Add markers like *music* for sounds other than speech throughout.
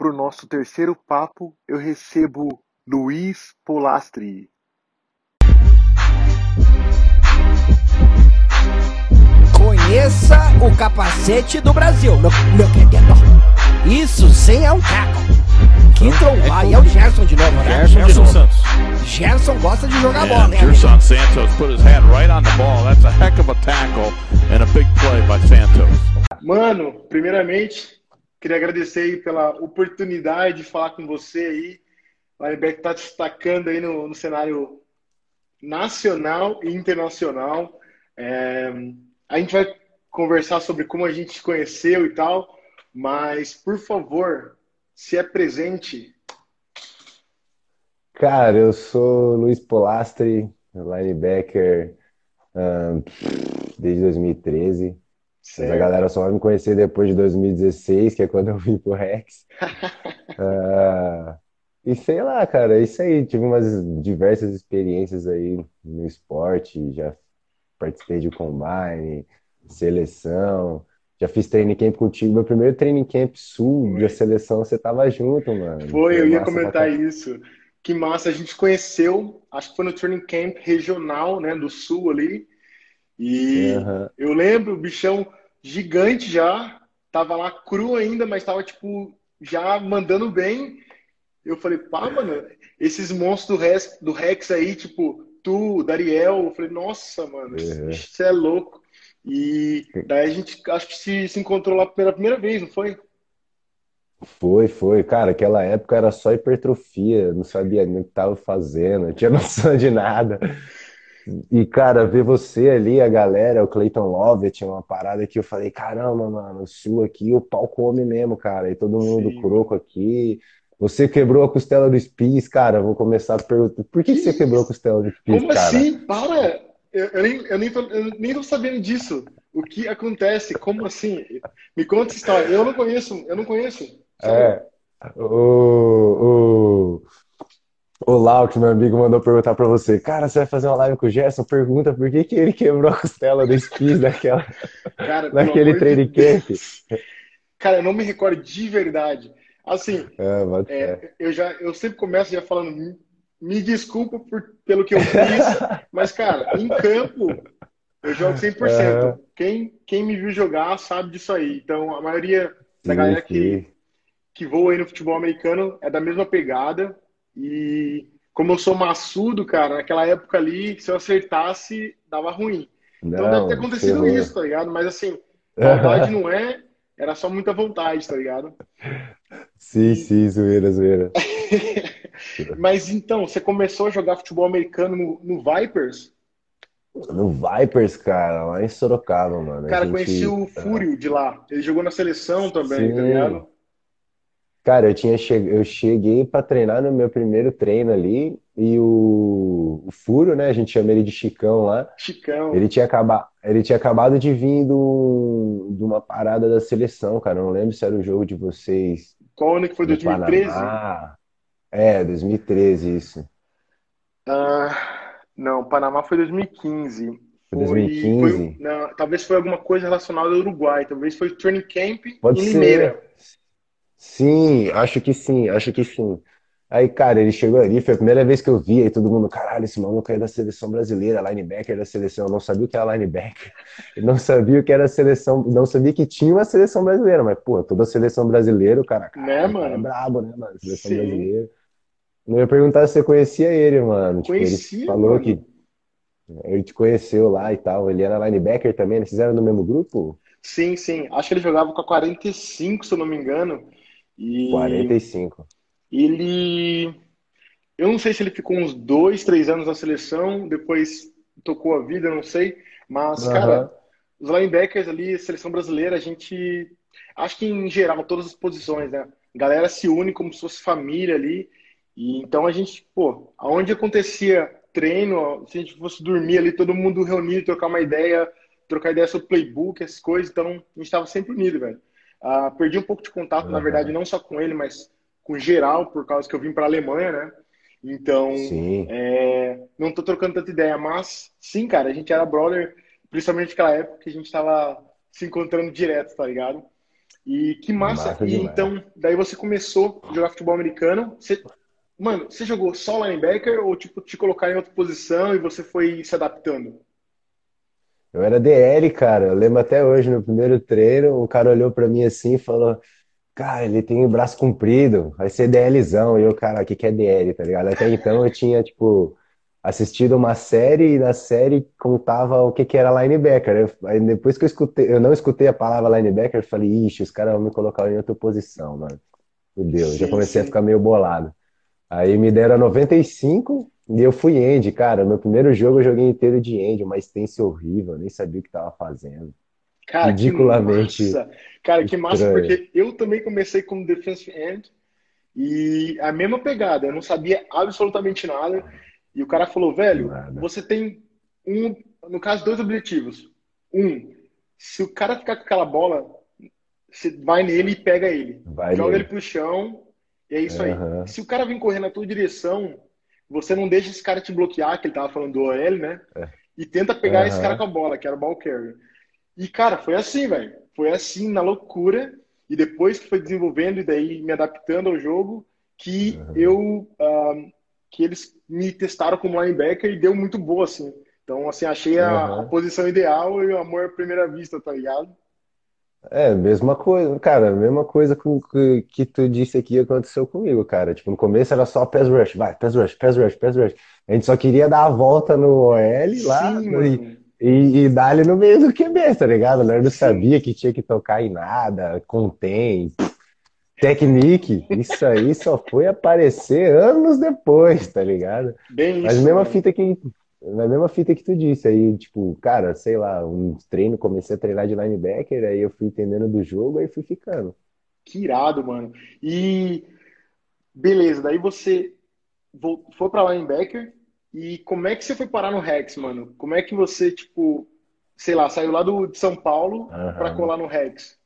para o nosso terceiro papo, eu recebo Luiz Polastri. Conheça o capacete do Brasil, meu, meu querido. Isso sim é um taco. Que trombar. E é o Gerson de novo, né? Gerson, Gerson Santos. Gerson gosta de jogar And bola, né? Gerson Santos put his hand right on the ball. That's a heck of a tackle and a big play by Santos. Mano, primeiramente, queria agradecer aí pela oportunidade de falar com você aí. O linebacker tá destacando aí no, no cenário nacional e internacional. É, a gente vai conversar sobre como a gente se conheceu e tal, mas, por favor, se é presente. Cara, eu sou Luiz Polastri, linebacker ahn, desde 2013. Mas a galera só vai me conhecer depois de 2016, que é quando eu vim pro Rex. *laughs* Ah, e sei lá, cara, é isso aí. Tive umas diversas experiências aí no esporte. Já participei de combine, seleção. Já fiz training camp contigo. Meu primeiro training camp sul da seleção, você tava junto, mano. Foi, eu ia pra comentar caramba. isso. Que massa, a gente conheceu, acho que foi no training camp regional, né, do Sul ali. E Aham. eu lembro, o bichão gigante já, tava lá cru ainda, mas tava, tipo, já mandando bem. Eu falei, pá, mano, esses monstros do Rex, do Rex aí, tipo, tu, Dariel, eu falei, nossa, mano, Uhum. você é louco. E daí a gente, acho que se, se encontrou lá pela primeira vez, não foi? Foi, foi. Cara, aquela época era só hipertrofia, não sabia nem o que tava fazendo, não tinha *laughs* noção de nada. E, cara, ver você ali, a galera, o Clayton Love, tinha uma parada que eu falei, caramba, mano, o Sul aqui, o pau come mesmo, cara. E todo mundo Sim. croco aqui. Você quebrou a costela do Spis, cara. Vou começar a perguntar, por que que você quebrou a costela do Spis, Como cara? assim? Para! Eu, eu nem, eu, nem tô, eu nem tô sabendo disso. O que acontece? Como assim? Me conta essa história. Eu não conheço, eu não conheço. Sério. É, o, o, o Laut, meu amigo, mandou perguntar pra você, cara, você vai fazer uma live com o Gerson? Pergunta por que que ele quebrou a costela do Spis *laughs* naquela, Cara, naquele amor de training camp. Cara, eu não me recordo de verdade. Assim, fé. é, eu já, eu sempre começo já falando, me, desculpa por, pelo que eu fiz, *laughs* mas, cara, em campo, eu jogo 100%. Aham. Quem, quem me viu jogar sabe disso aí. Então, a maioria da Sim, galera que, sim. que voa aí no futebol americano é da mesma pegada. E como eu sou maçudo, cara, naquela época ali, se eu acertasse, dava ruim. Então deve ter Não, acontecido isso, tá ligado? Mas assim, maldade não é, era só muita vontade, tá ligado? Sim, sim, zoeira, zoeira. *laughs* Mas então, você começou a jogar futebol americano no, no Vipers? No Vipers, cara, lá em Sorocaba, mano. Cara, gente- conheci o Fúrio de lá. Ele jogou na seleção também, tá Sim. ligado? Cara, eu tinha che... eu cheguei pra treinar no meu primeiro treino ali e o, o Furo, né? A gente chama ele de Chicão lá. Chicão. Ele tinha acaba... ele tinha acabado de vir do... de uma parada da seleção, cara. Eu não lembro se era o jogo de vocês Qual ano que foi? do 2013? Panamá. É, 2013, isso. Ah, não, Panamá foi 2015. Foi 2015? foi- não, talvez foi alguma coisa relacionada ao Uruguai. Talvez foi training camp Pode em ser. Sim, acho que sim, acho que sim. Aí, cara, ele chegou ali, foi a primeira vez que eu vi, aí todo mundo, caralho, esse maluco é da seleção brasileira, linebacker da seleção. Eu não sabia o que era linebacker, *laughs* eu não sabia o que era seleção, não sabia que tinha uma seleção brasileira, mas, pô, toda seleção brasileira, o cara, Né, cara mano? é brabo, né, mano? Seleção Sim. brasileira. Eu ia perguntar se você conhecia ele, mano. Tipo, ele falou mano. que ele te conheceu lá e tal. Ele era linebacker também, eles fizeram no mesmo grupo? Sim, sim. Acho que ele jogava com a 45, se eu não me engano. E 45. ele. Eu não sei se ele ficou uns dois, três anos na seleção, depois tocou a vida, não sei. Mas, Aham. cara, os linebackers ali, seleção brasileira, a gente. Acho que em geral, todas as posições, né? A galera se une como se fosse família ali. E então a gente, pô, aonde acontecia treino, se a gente fosse dormir ali, todo mundo reunido, trocar uma ideia, trocar ideia sobre playbook, essas coisas, então a gente estava sempre unido, velho. Ah, perdi um pouco de contato, na Aham. verdade, não só com ele, mas com geral, por causa que eu vim para a Alemanha, né? Então, é, não tô trocando tanta ideia, mas sim, cara, a gente era brother, principalmente naquela época que a gente tava se encontrando direto, tá ligado? E que massa. Massa e então, daí você começou a jogar futebol americano. Você, mano, você jogou só linebacker ou tipo te colocar em outra posição e você foi se adaptando? Eu era DL, cara. Eu lembro até hoje, no primeiro treino, o cara olhou pra mim assim e falou: Cara, ele tem o braço comprido, vai ser DLzão. E eu, cara, o que que é DL, tá ligado? Até então eu tinha, tipo, assistido uma série e na série contava o que que era linebacker. Eu- aí depois que eu escutei, eu não escutei a palavra linebacker, eu falei: Ixi, os caras vão me colocar em outra posição, mano. Fudeu. Já Sim, comecei a ficar meio bolado. Aí me deram 95 e eu fui end, cara. Meu primeiro jogo eu joguei inteiro de end, uma stance horrível, eu nem sabia o que tava fazendo. Cara, que Ridiculamente massa. Cara, que massa, estranho. porque eu também comecei como defensive end e a mesma pegada. Eu não sabia absolutamente nada. E o cara falou, velho, Nada. você tem um, no caso, dois objetivos. Um, se o cara ficar com aquela bola, você vai nele e pega ele. Vai Joga nele. ele pro chão e é isso aí. Aham. Se o cara vem correndo na tua direção, você não deixa esse cara te bloquear, que ele tava falando do OL, né? É. E tenta pegar esse Aham. cara com a bola, que era o ball carrier. E, cara, foi assim, velho. Foi assim, na loucura. E depois que foi desenvolvendo e daí me adaptando ao jogo, que eu... ah, que eles me testaram como linebacker e deu muito boa, assim. Então, assim, achei a, Aham. a posição ideal e o amor à primeira vista, tá ligado? É, mesma coisa, cara, mesma coisa com, que, que tu disse aqui aconteceu comigo, cara. Tipo, no começo era só pass rush, vai, pass rush, pass rush, pass rush. A gente só queria dar a volta no OL lá Sim, e, e, e dar ali no meio do QB, tá ligado? Nós não sabia que tinha que tocar em nada, contém, technique. Isso aí só foi aparecer anos depois, tá ligado? Bem Mas isso, mesma mano. fita que, na mesma fita que tu disse, aí, tipo, cara, sei lá, um treino, comecei a treinar de linebacker, aí eu fui entendendo do jogo, aí fui ficando. Que irado, mano. E beleza, daí você foi pra linebacker e como é que você foi parar no Rex, mano? Como é que você, tipo, sei lá, saiu lá do, de São Paulo pra Aham. colar no Rex?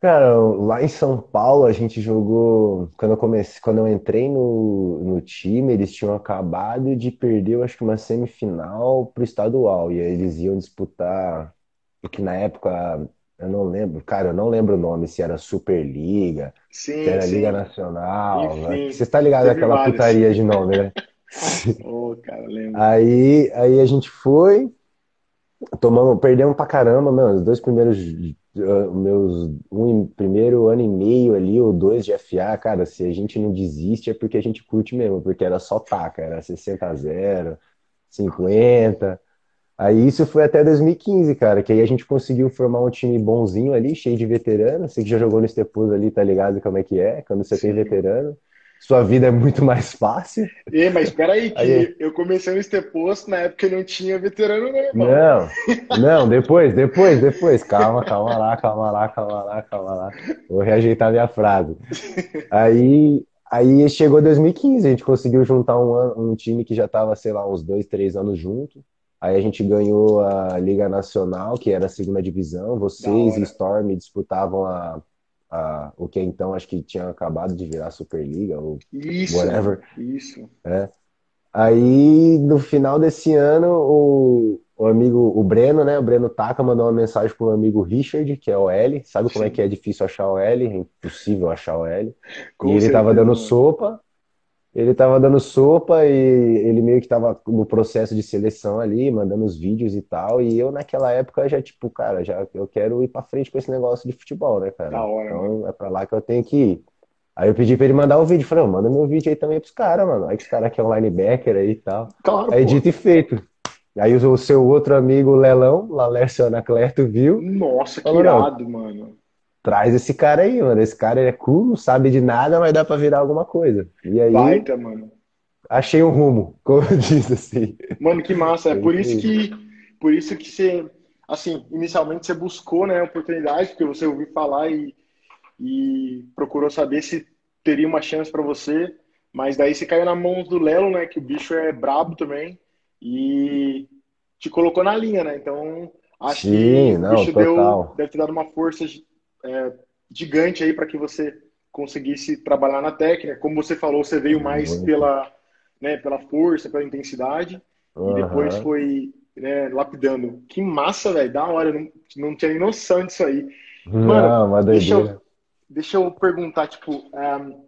Cara, lá em São Paulo a gente jogou. Quando eu comecei, quando eu entrei no, no time, eles tinham acabado de perder, eu acho que uma semifinal pro estadual. E aí eles iam disputar, o que na época eu não lembro, cara, eu não lembro o nome, se era Superliga, Sim, se era sim. Liga Nacional. Enfim, Você está ligado àquela vários. putaria de nome, né? *laughs* Ô, cara, lembro. Aí, aí a gente foi, tomamos, perdemos pra caramba, meu, os dois primeiros, meus, um primeiro ano e meio ali, ou dois de FA, cara, se a gente não desiste é porque a gente curte mesmo, porque era só taca, era 60 a 0, 50. Aí isso foi até 2015, cara, que aí a gente conseguiu formar um time bonzinho ali, cheio de veteranos. Você que já jogou no Estepus ali, tá ligado como é que é? Quando você tem Sim. veterano, sua vida é muito mais fácil. E, mas espera aí, que Aí- eu comecei no Stepost na época que não tinha veterano, não. Não, *laughs* não, depois, depois, depois. Calma, calma lá, calma lá, calma lá, calma lá. Vou reajeitar minha frase. Aí, aí chegou 2015, a gente conseguiu juntar um, um time que já estava, sei lá, uns dois, três anos junto. Aí a gente ganhou a Liga Nacional, que era a segunda divisão. Vocês e Storm disputavam a, a, o que então acho que tinha acabado de virar Superliga, ou Isso, whatever. isso. Aí, no final desse ano, o, o amigo, o Breno, né? O Breno Taka mandou uma mensagem pro meu amigo Richard, que é o L. Sabe como é Sim. que é difícil achar o L? É impossível achar o L. Com E ele tava dando sopa. Ele tava dando sopa e ele meio que tava no processo de seleção ali, mandando os vídeos e tal. E eu, naquela época, já, tipo, cara, já eu quero ir pra frente com esse negócio de futebol, né, cara? Da hora, Então é pra lá que eu tenho que ir. Aí eu pedi pra ele mandar o vídeo. Falei, "Ô, manda meu vídeo aí também pros caras, mano. Aí que os caras que é um linebacker aí e tal. Claro, Aí pô. dito e feito. Aí o seu outro amigo, Lelão, Lalércio Anacleto, viu? Nossa, que irado, mano. Traz esse cara aí, mano. Esse cara é cool, não sabe de nada, mas dá pra virar alguma coisa. E aí, Baita, mano. achei um rumo, *laughs* como diz assim. Mano, que massa. É por isso que, por isso que você, assim, inicialmente você buscou, né, a oportunidade, porque você ouviu falar e, e procurou saber se teria uma chance pra você, mas daí você caiu na mão do Lelo, né, que o bicho é brabo também, e te colocou na linha, né? Então, acho Sim, que o não, bicho deu, deve ter dado uma força é, gigante aí para que você conseguisse trabalhar na técnica. Como você falou, você veio mais Muito. pela, né, pela força, pela intensidade, e depois foi né, lapidando. Que massa, velho, da hora, não, não tinha nem noção disso aí. Não, uma deixa eu, deixa eu perguntar, tipo, um,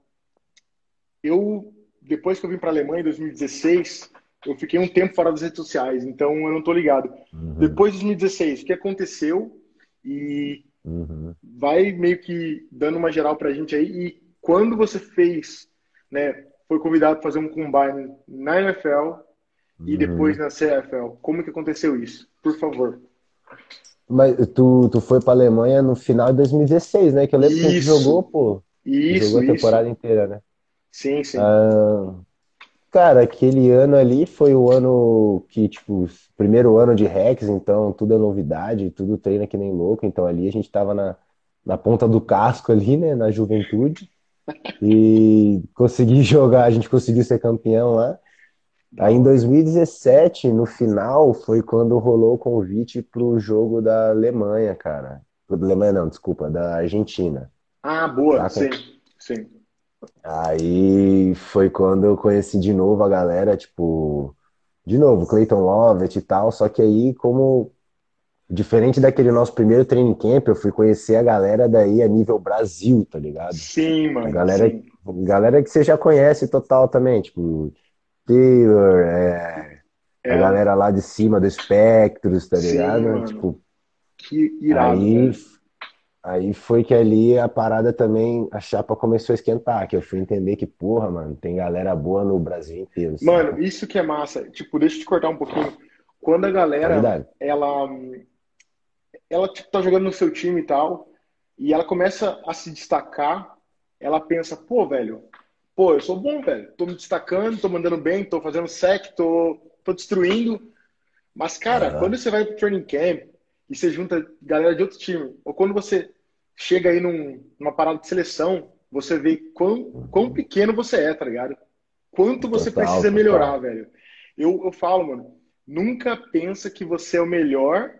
eu, depois que eu vim para a Alemanha em 2016, eu fiquei um tempo fora das redes sociais, então eu não tô ligado. Uhum, Depois de 2016, o que aconteceu? E uhum, vai meio que dando uma geral pra gente aí. E quando você fez, né, foi convidado para fazer um combine na NFL e depois uhum. na CFL, como que aconteceu isso? Por favor. Mas tu, tu foi pra Alemanha no final de 2016, né? Que eu lembro que a gente jogou, Isso, pô. isso, Jogou a isso. temporada inteira, né? Sim, sim. Ah, cara, aquele ano ali foi o ano que, tipo, primeiro ano de Rex, então tudo é novidade, tudo treina que nem louco. Então ali a gente tava na, na ponta do casco ali, né? Na juventude. E consegui *laughs* jogar, a gente conseguiu ser campeão lá. Aí em hora. 2017, no final, foi quando rolou o convite pro jogo da Alemanha, cara. Da Alemanha não, desculpa, da Argentina. Ah, boa, Saca? sim, sim. Aí foi quando eu conheci de novo a galera, tipo, de novo, Clayton Lovett e tal, só que aí, como diferente daquele nosso primeiro training camp, eu fui conhecer a galera daí a nível Brasil, tá ligado? Sim, A mano, galera, sim. galera que você já conhece total também, tipo, Taylor, é, a É, galera lá de cima do Spectros, tá sim, ligado? mano. Tipo, Que irado, aí, velho. Aí foi que ali a parada também, a chapa começou a esquentar, que eu fui entender que, porra, mano, tem galera boa no Brasil inteiro, Mano, saca? isso que é massa. Tipo, deixa eu te cortar um pouquinho. Quando a galera, ela, ela tipo, tá jogando no seu time e tal, e ela começa a se destacar, ela pensa, pô, velho, pô, eu sou bom, velho. Tô me destacando, tô mandando bem, tô fazendo sec, tô, tô destruindo. Mas, cara, Aham. quando você vai pro training camp e você junta galera de outro time, ou quando você chega aí num- numa parada de seleção, você vê quão, quão pequeno você é, tá ligado? Quanto você Total, precisa melhorar, total. velho. Eu, eu falo, mano, nunca pensa que você é o melhor,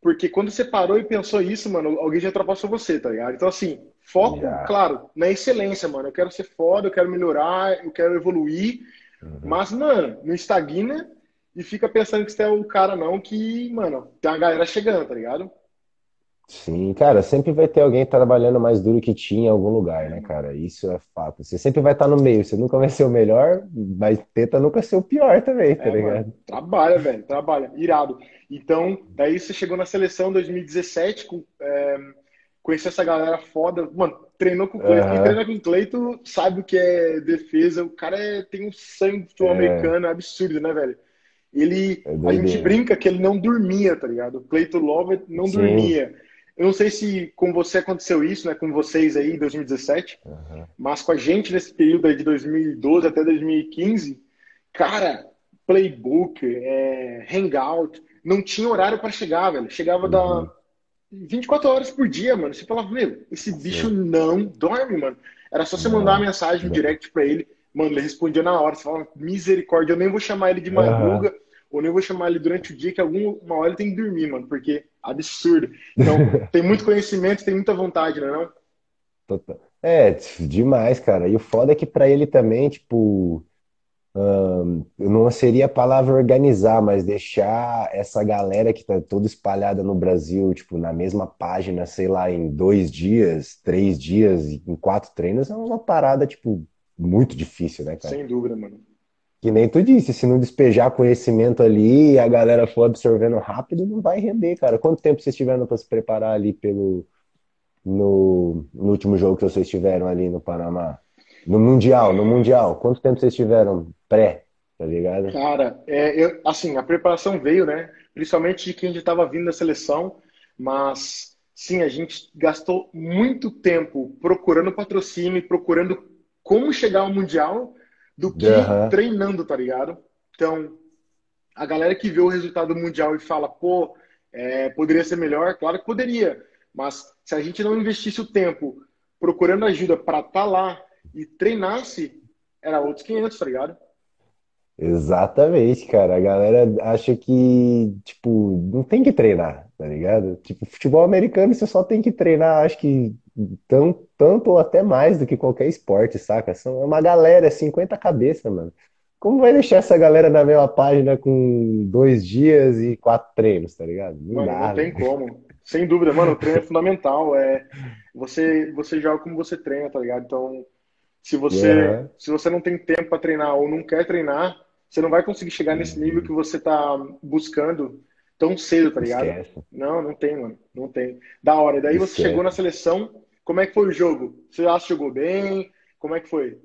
porque quando você parou e pensou isso, mano, alguém já ultrapassou você, tá ligado? Então, assim, foco, Já. claro, na excelência, mano. Eu quero ser foda, eu quero melhorar, eu quero evoluir, Uhum. mas, mano, não estagna e fica pensando que você é o cara, não, que, mano, tem uma galera chegando, tá ligado? Sim, cara, sempre vai ter alguém trabalhando mais duro que ti em algum lugar, né, cara? Isso é fato. Você sempre vai estar no meio, você nunca vai ser o melhor, mas tenta nunca ser o pior também, tá É, mano, ligado? trabalha, velho, trabalha, irado. Então, daí você chegou na seleção 2017, com, é, conheceu essa galera foda, mano, treinou com o Cleiton. Quem Aham. treina com o Cleiton sabe o que é defesa. O cara é- tem um sangue futebol É, americano absurdo, né, velho? Ele, é a gente brinca que ele não dormia, tá ligado? O Cleiton Lovett não Sim. dormia. Eu não sei se com você aconteceu isso, né, com vocês aí em 2017, Aham. mas com a gente nesse período aí de 2012 até 2015, cara, playbook, é, hangout, não tinha horário para chegar, velho. Chegava da Uhum. 24 horas por dia, mano. Você falava, meu, esse bicho Sim. não dorme, mano. Era só você mandar uma Não. mensagem Não. direct pra ele, mano, ele respondia na hora. Você falava, misericórdia, eu nem vou chamar ele de madruga, ou nem vou chamar ele durante o dia, que alguma hora ele tem que dormir, mano, porque absurdo. Então, *laughs* tem muito conhecimento, tem muita vontade, né, não? Total. É, demais, cara. E o foda é que pra ele também, tipo, ahn, não seria a palavra organizar, mas deixar essa galera que tá toda espalhada no Brasil, tipo, na mesma página, sei lá, em dois dias, três dias, em quatro treinos, é uma parada, tipo, muito difícil, né, cara? Sem dúvida, mano. Que nem tu disse, se não despejar conhecimento ali e a galera for absorvendo rápido, não vai render, cara. Quanto tempo vocês tiveram pra se preparar ali pelo no, no último jogo que vocês tiveram ali no Panamá? No Mundial, no Mundial. Quanto tempo vocês tiveram pré, tá ligado? Cara, é, eu, assim, a preparação veio, né? Principalmente de quem já estava vindo da seleção, mas sim, a gente gastou muito tempo procurando patrocínio procurando como chegar ao Mundial do que Aham, treinando, tá ligado? Então, a galera que vê o resultado do Mundial e fala, pô, é, poderia ser melhor, claro que poderia, mas se a gente não investisse o tempo procurando ajuda para estar lá e treinasse, era outros 500, tá ligado? exatamente, cara. A galera acha que, tipo, não tem que treinar, tá ligado? Tipo, futebol americano você só tem que treinar, acho que tão, tanto ou até mais do que qualquer esporte, saca? São é uma galera, é 50 cabeças, mano. Como vai deixar essa galera na mesma página com dois dias e quatro treinos, tá ligado? Não Mano, não dá, tem velho. como. Sem dúvida, mano, o treino é fundamental. É, você, você joga como você treina, tá ligado? Então, se você, se você não tem tempo para treinar ou não quer treinar, você não vai conseguir chegar nesse nível que você tá buscando tão cedo, tá ligado? Esquece. Não, não tem, mano. Não tem. Da hora. E daí você Esquece. chegou na seleção, como é que foi o jogo? Você acha que jogou bem? Como é que foi?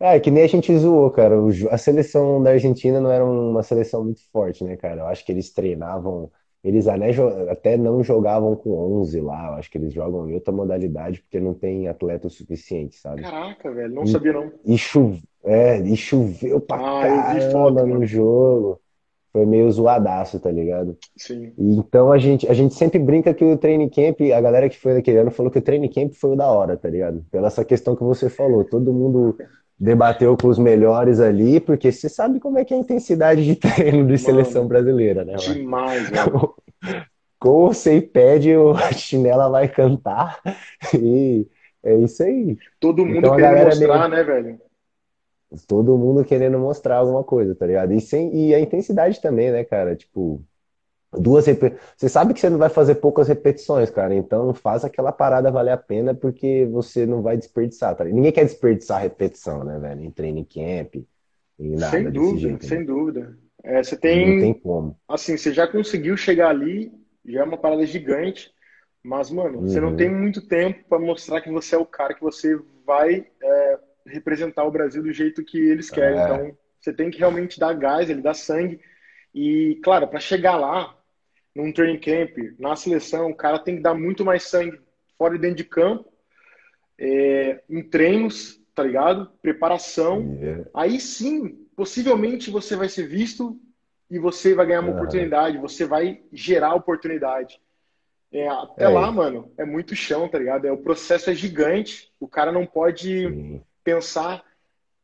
É, que nem a gente zoou, cara. A seleção da Argentina não era uma seleção muito forte, né, cara? Eu acho que eles treinavam, eles até, não jogavam com 11 lá. Eu acho que eles jogam em outra modalidade porque não tem atleta o suficiente, sabe? Caraca, velho, não E, sabia não. e, chu- é, e choveu pra Ah, vi foto, caramba no jogo. Foi meio zoadaço, tá ligado? Sim. E Então a gente, a gente sempre brinca que o training camp, a galera que foi daquele ano falou que o training camp foi o da hora, tá ligado? Pela essa questão que você falou, todo mundo debateu com os melhores ali, porque você sabe como é que é a intensidade de *laughs* treino de seleção Mano, brasileira, né, mano? demais, *laughs* velho. Com ou sem pad, o- a *laughs* chinela vai cantar e é isso aí. Todo mundo Então querendo é meio mostrar, né, velho? Todo mundo querendo mostrar alguma coisa, tá ligado? E, sem, e a intensidade também, né, cara? Tipo, duas rep... Você sabe que você não vai fazer poucas repetições, cara. Então faz aquela parada valer a pena porque você não vai desperdiçar, tá ligado? Ninguém quer desperdiçar repetição, né, velho? Em training camp e nada Sem dúvida, jeito, né? sem dúvida. É, você Não tem tem, como. assim, você já conseguiu chegar ali, já é uma parada gigante, mas, mano, você não tem Uhum. muito tempo para mostrar que você é o cara que você vai é, representar o Brasil do jeito que eles querem. É, Então, você tem que realmente dar gás, ele dá sangue. E, claro, para chegar lá, num training camp, na seleção, o cara tem que dar muito mais sangue fora e dentro de campo, é, em treinos, tá ligado? Preparação. é, Aí sim, possivelmente você vai ser visto e você vai ganhar uma aham. oportunidade, você vai gerar oportunidade. É, até É, lá, mano, é muito chão, tá ligado? É, o processo é gigante, o cara não pode sim. Pensar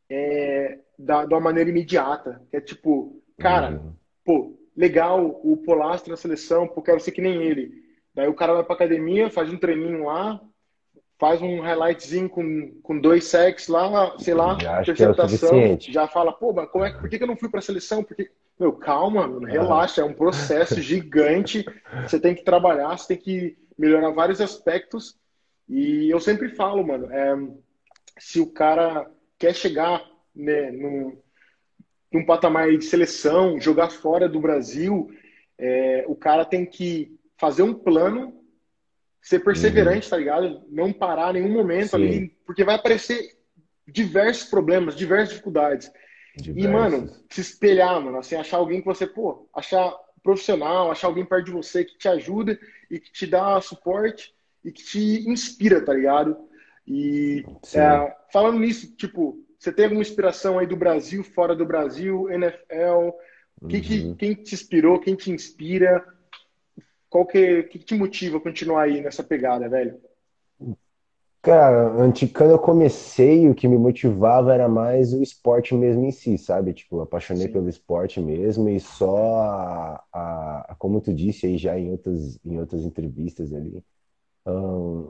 é, da, de uma maneira imediata. É tipo, cara, Uhum. pô, legal o Polastro na seleção, pô, quero ser que nem ele. Daí o cara vai pra academia, faz um treininho lá, faz um highlightzinho com, com dois sacks lá, sei lá, Já é interceptação, suficiente. já fala, pô, mas como é, por que que eu não fui pra seleção? Porque, meu, calma, mano, Aham. relaxa, é um processo gigante, você tem que trabalhar, você tem que melhorar vários aspectos, e eu sempre falo, mano, é, se o cara quer chegar, né, num, num patamar de seleção, jogar fora do Brasil, é, o cara tem que fazer um plano, ser Uhum. perseverante, tá ligado? Não parar em nenhum momento Sim, ali, porque vai aparecer diversos problemas, diversas dificuldades. E, mano, diversos. se espelhar, mano, assim, achar alguém que você, pô, achar profissional, achar alguém perto de você que te ajuda e que te dá suporte e que te inspira, tá ligado? E é, falando nisso, tipo, você tem alguma inspiração aí do Brasil, fora do Brasil, NFL? Que, que, Uhum. quem te inspirou, quem te inspira? Qual que, que te motiva a continuar aí nessa pegada, velho? Cara, antes, quando eu comecei, o que me motivava era mais o esporte mesmo em si, sabe? Tipo, eu apaixonei Sim, pelo esporte mesmo e só a- a- como tu disse aí já em outras, em outras entrevistas ali,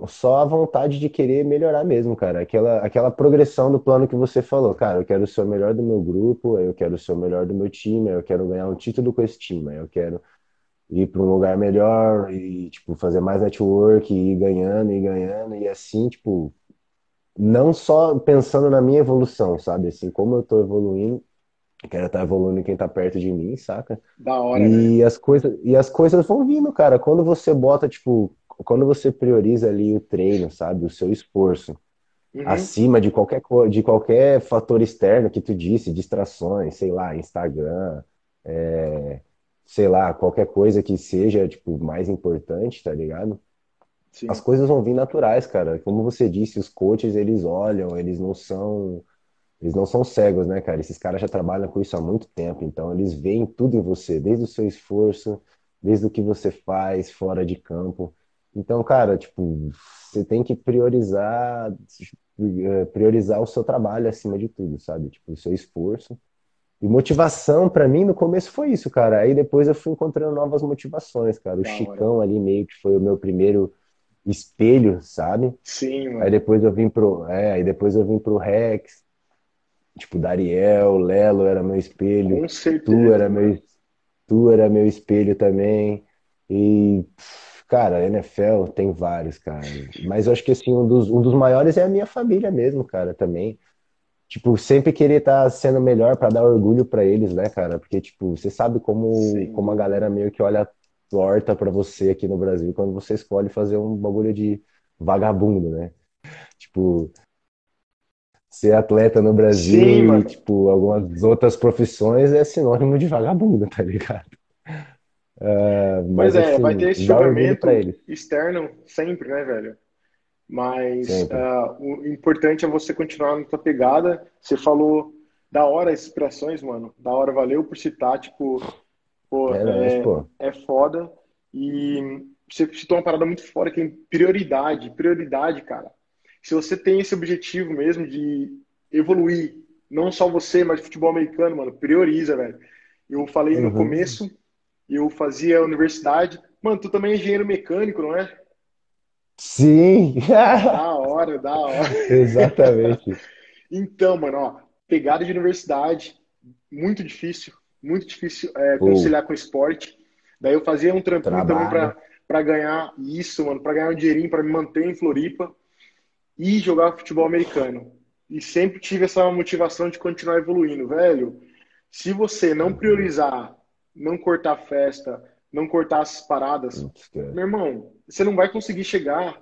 só a vontade de querer melhorar mesmo, cara. Aquela, aquela progressão do plano que você falou, cara, eu quero ser o melhor do meu grupo, eu quero ser o melhor do meu time, eu quero ganhar um título com esse time, eu quero ir para um lugar melhor e, tipo, fazer mais network e ir ganhando e ganhando e assim, tipo, não só pensando na minha evolução, sabe? Assim, como eu tô evoluindo, quero estar evoluindo quem tá perto de mim, saca? da hora. E as coisas, e as coisas vão vindo, cara. Quando você bota, tipo, quando você prioriza ali o treino, sabe? O seu esforço Uhum, acima de qualquer, de qualquer fator externo que tu disse, distrações, sei lá, Instagram, é, sei lá, qualquer coisa que seja, tipo, mais importante, tá ligado? As sim, coisas vão vir naturais, cara. Como você disse, os coaches, eles olham, eles não são, eles não são cegos, né, cara? Esses caras já trabalham com isso há muito tempo, então eles veem tudo em você, desde o seu esforço, desde o que você faz fora de campo. Então, cara, tipo, você tem que priorizar, eh, priorizar o seu trabalho acima de tudo, sabe? Tipo, o seu esforço. E motivação, pra mim, no começo foi isso, cara. Aí depois eu fui encontrando novas motivações, cara. O da hora. Chicão ali meio que foi o meu primeiro espelho, sabe? Sim, Aí mano. depois eu vim pro, é, aí depois eu vim pro Rex, tipo, Dariel, Lelo era meu espelho, Com tu certeza, era mano. meu, tu era meu espelho também. E, pff, Cara, NFL tem vários, cara. Mas eu acho que assim, um dos, um dos maiores é a minha família mesmo, cara, também. Tipo, sempre querer estar tá sendo melhor para dar orgulho para eles, né, cara? Porque, tipo, você sabe como, como a galera meio que olha torta para você aqui no Brasil quando você escolhe fazer um bagulho de vagabundo, né? Tipo, ser atleta no Brasil Sim, e, tipo, algumas outras profissões é sinônimo de vagabundo, tá ligado? Uh, mas Pois é, assim, vai ter esse julgamento externo sempre, né, velho? Mas ah, o importante é você continuar na tua pegada. Você falou da hora as expressões, mano. Da hora, valeu por citar, tipo, pô, É é, pô. é foda. E você citou uma parada muito fora, que é prioridade. Prioridade, cara. Se você tem esse objetivo mesmo de evoluir, não só você, mas o futebol americano, mano, prioriza, velho. Eu falei no Uhum. começo, eu fazia universidade. Mano, tu também é engenheiro mecânico, não é? Sim! Da hora, da hora. *laughs* Exatamente. Então, mano, ó, pegada de universidade, muito difícil, muito difícil é, conciliar com esporte. Daí eu fazia um trampinho também Trabalho. pra para ganhar isso, mano, pra ganhar um dinheirinho, pra me manter em Floripa e jogar futebol americano. E sempre tive essa motivação de continuar evoluindo, velho. Se você não priorizar, não cortar festa, não cortar as paradas, meu irmão, você não vai conseguir chegar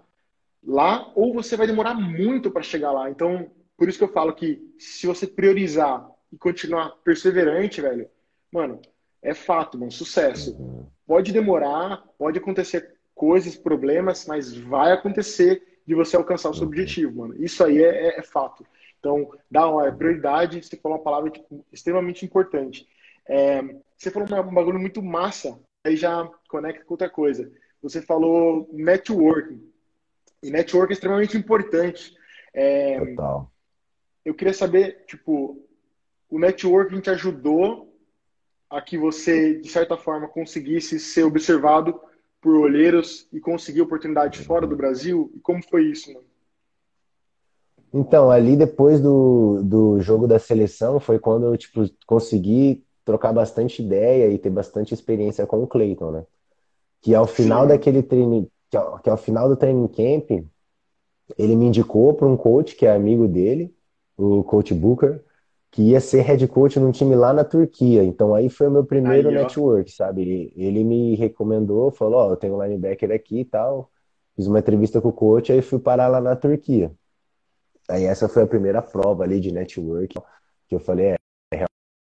lá ou você vai demorar muito para chegar lá. Então, por isso que eu falo que se você priorizar e continuar perseverante, velho, mano, é fato, mano, sucesso. Pode demorar, pode acontecer coisas, problemas, mas vai acontecer de você alcançar o seu objetivo, mano. Isso aí é, é- é fato. Então, da hora, prioridade, você falou uma palavra tipo, extremamente importante. É, você falou um bagulho muito massa, aí já conecta com outra coisa. Você falou networking. E networking é extremamente importante. É, Total. eu queria saber, tipo, o networking te ajudou a que você, de certa forma, conseguisse ser observado por olheiros e conseguir oportunidade fora do Brasil? E como foi isso, mano? Então, ali depois do, do jogo da seleção foi quando eu, tipo, consegui trocar bastante ideia e ter bastante experiência com o Clayton, né? Que ao final Sim. daquele treino, que ao, que ao final do training camp, ele me indicou para um coach que é amigo dele, o coach Booker, que ia ser head coach num time lá na Turquia. Então aí foi o meu primeiro Aí, network, sabe? Ele, me recomendou, falou, ó, eu tenho um linebacker aqui e tal. Fiz uma entrevista com o coach, aí fui parar lá na Turquia. Aí essa foi a primeira prova ali de network, que eu falei, é,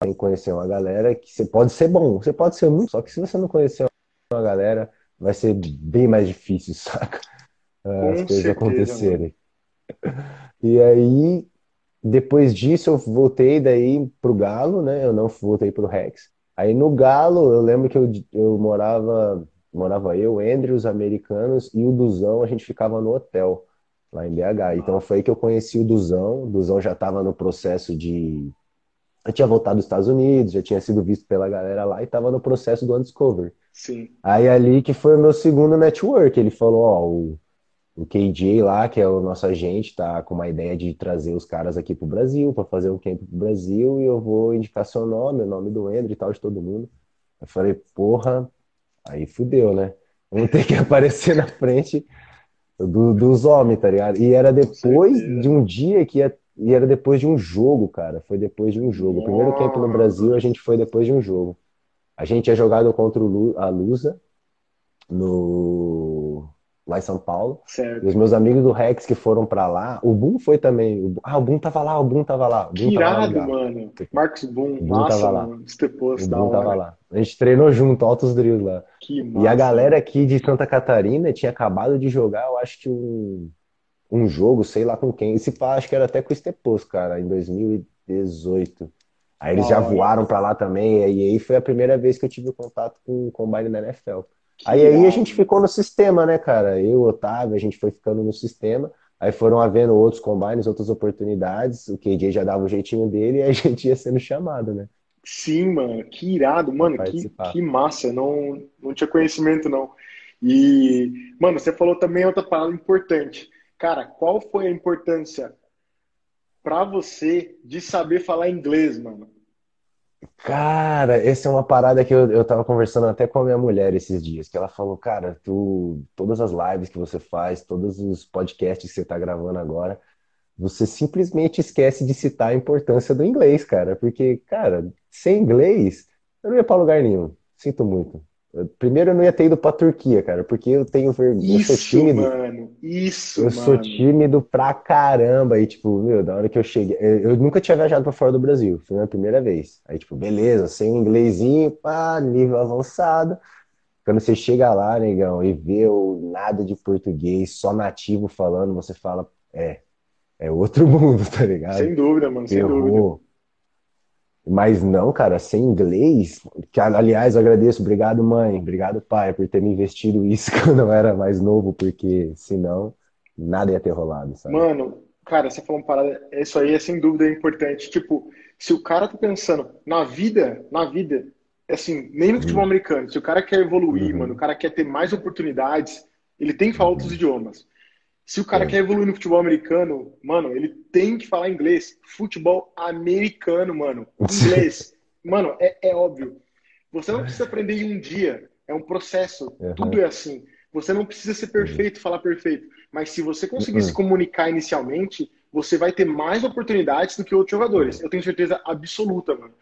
que conhecer uma galera que você pode ser bom, você pode ser muito, só que se você não conhecer uma galera, vai ser bem mais difícil, *laughs* saca? Com As coisas certeza, acontecerem. E aí, depois disso, eu voltei daí pro Galo, né? Eu não voltei pro Rex. Aí no Galo, eu lembro que eu, eu morava, morava eu, Andrew, os americanos e o Duzão, a gente ficava no hotel lá em BH. Então foi aí que eu conheci o Duzão. O Duzão já estava no processo de. Eu tinha voltado dos Estados Unidos, já tinha sido visto pela galera lá e estava no processo do Undiscover. Sim. Aí ali que foi o meu segundo network. Ele falou, ó, o, o KJ lá, que é o nosso agente, tá com uma ideia de trazer os caras aqui pro Brasil, para fazer um camp pro Brasil, e eu vou indicar seu nome, o nome do Andrew e tal, de todo mundo. Eu falei, porra, aí fudeu, né? Vamos ter que *laughs* aparecer na frente do- dos homens, tá ligado? E era depois de um dia que ia, e era depois de um jogo, cara. Foi depois de um jogo. O primeiro camp no Brasil, a gente foi depois de um jogo. A gente tinha jogado contra o a Lusa no lá em São Paulo. E Certo. os meus amigos do Rex que foram pra lá, o Boom foi também. O- Ah, o Boom tava lá, o Boom tava lá. O Que Boom tava lá mano. Marcos Boom, Boom massa, tava lá. mano. O Boom tava lá. A gente treinou junto, altos drills lá. Que E a massa. galera aqui de Santa Catarina tinha acabado de jogar, eu acho que um, um jogo, sei lá com quem. Esse pá, acho que era até com o Estepos, cara, em 2018. Aí eles Da já voaram pra lá também, e aí foi a primeira vez que eu tive contato com o Combine da NFL. Aí, aí a gente ficou no sistema, né, cara? Eu, Otávio, a gente foi ficando no sistema. Aí foram havendo outros combines, outras oportunidades. O KJ já dava o jeitinho dele e a *laughs* gente ia sendo chamado, né? Sim, mano, que irado, mano, que, que massa, não, não tinha conhecimento, não. E, mano, você falou também outra palavra importante. Cara, qual foi a importância pra você de saber falar inglês, mano? Cara, essa é uma parada que eu, eu tava conversando até com a minha mulher esses dias, que ela falou, cara, tu, todas as lives que você faz, todos os podcasts que você tá gravando agora, você simplesmente esquece de citar a importância do inglês, cara, porque, cara, sem inglês, eu não ia pra lugar nenhum. Sinto muito. Primeiro, eu não ia ter ido pra Turquia, cara, porque eu tenho vergonha, eu sou Isso, tímido. mano. Isso, Eu sou mano. tímido pra caramba. E, tipo, meu, da hora que eu cheguei. Eu nunca tinha viajado pra fora do Brasil. Foi a minha primeira vez. Aí, tipo, beleza, sem um inglesinho, pá, nível avançado. Quando você chega lá, negão, e vê o nada de português, só nativo falando, você fala, é, é outro *laughs* mundo, tá ligado? Sem dúvida, mano, sem dúvida. Mas não, cara, sem inglês, que aliás, eu agradeço, obrigado mãe, obrigado pai, por ter me investido isso *laughs* quando eu era mais novo, porque senão nada ia ter rolado, sabe? Mano, cara, você falou uma parada, isso aí é sem dúvida importante. Tipo, se o cara tá pensando na vida, na vida, assim, nem no futebol americano, se o cara quer evoluir, Uhum. mano, o cara quer ter mais oportunidades, ele tem que falar outros idiomas. Se o cara É. quer evoluir no futebol americano, mano, ele tem que falar inglês. Futebol americano, mano. Inglês. *laughs* Mano, é, é óbvio. Você não precisa aprender em um dia. É um processo. Uhum. Tudo é assim. Você não precisa ser perfeito, falar perfeito. Mas se você conseguir Uhum. se comunicar inicialmente, você vai ter mais oportunidades do que outros jogadores. Eu tenho certeza absoluta, mano.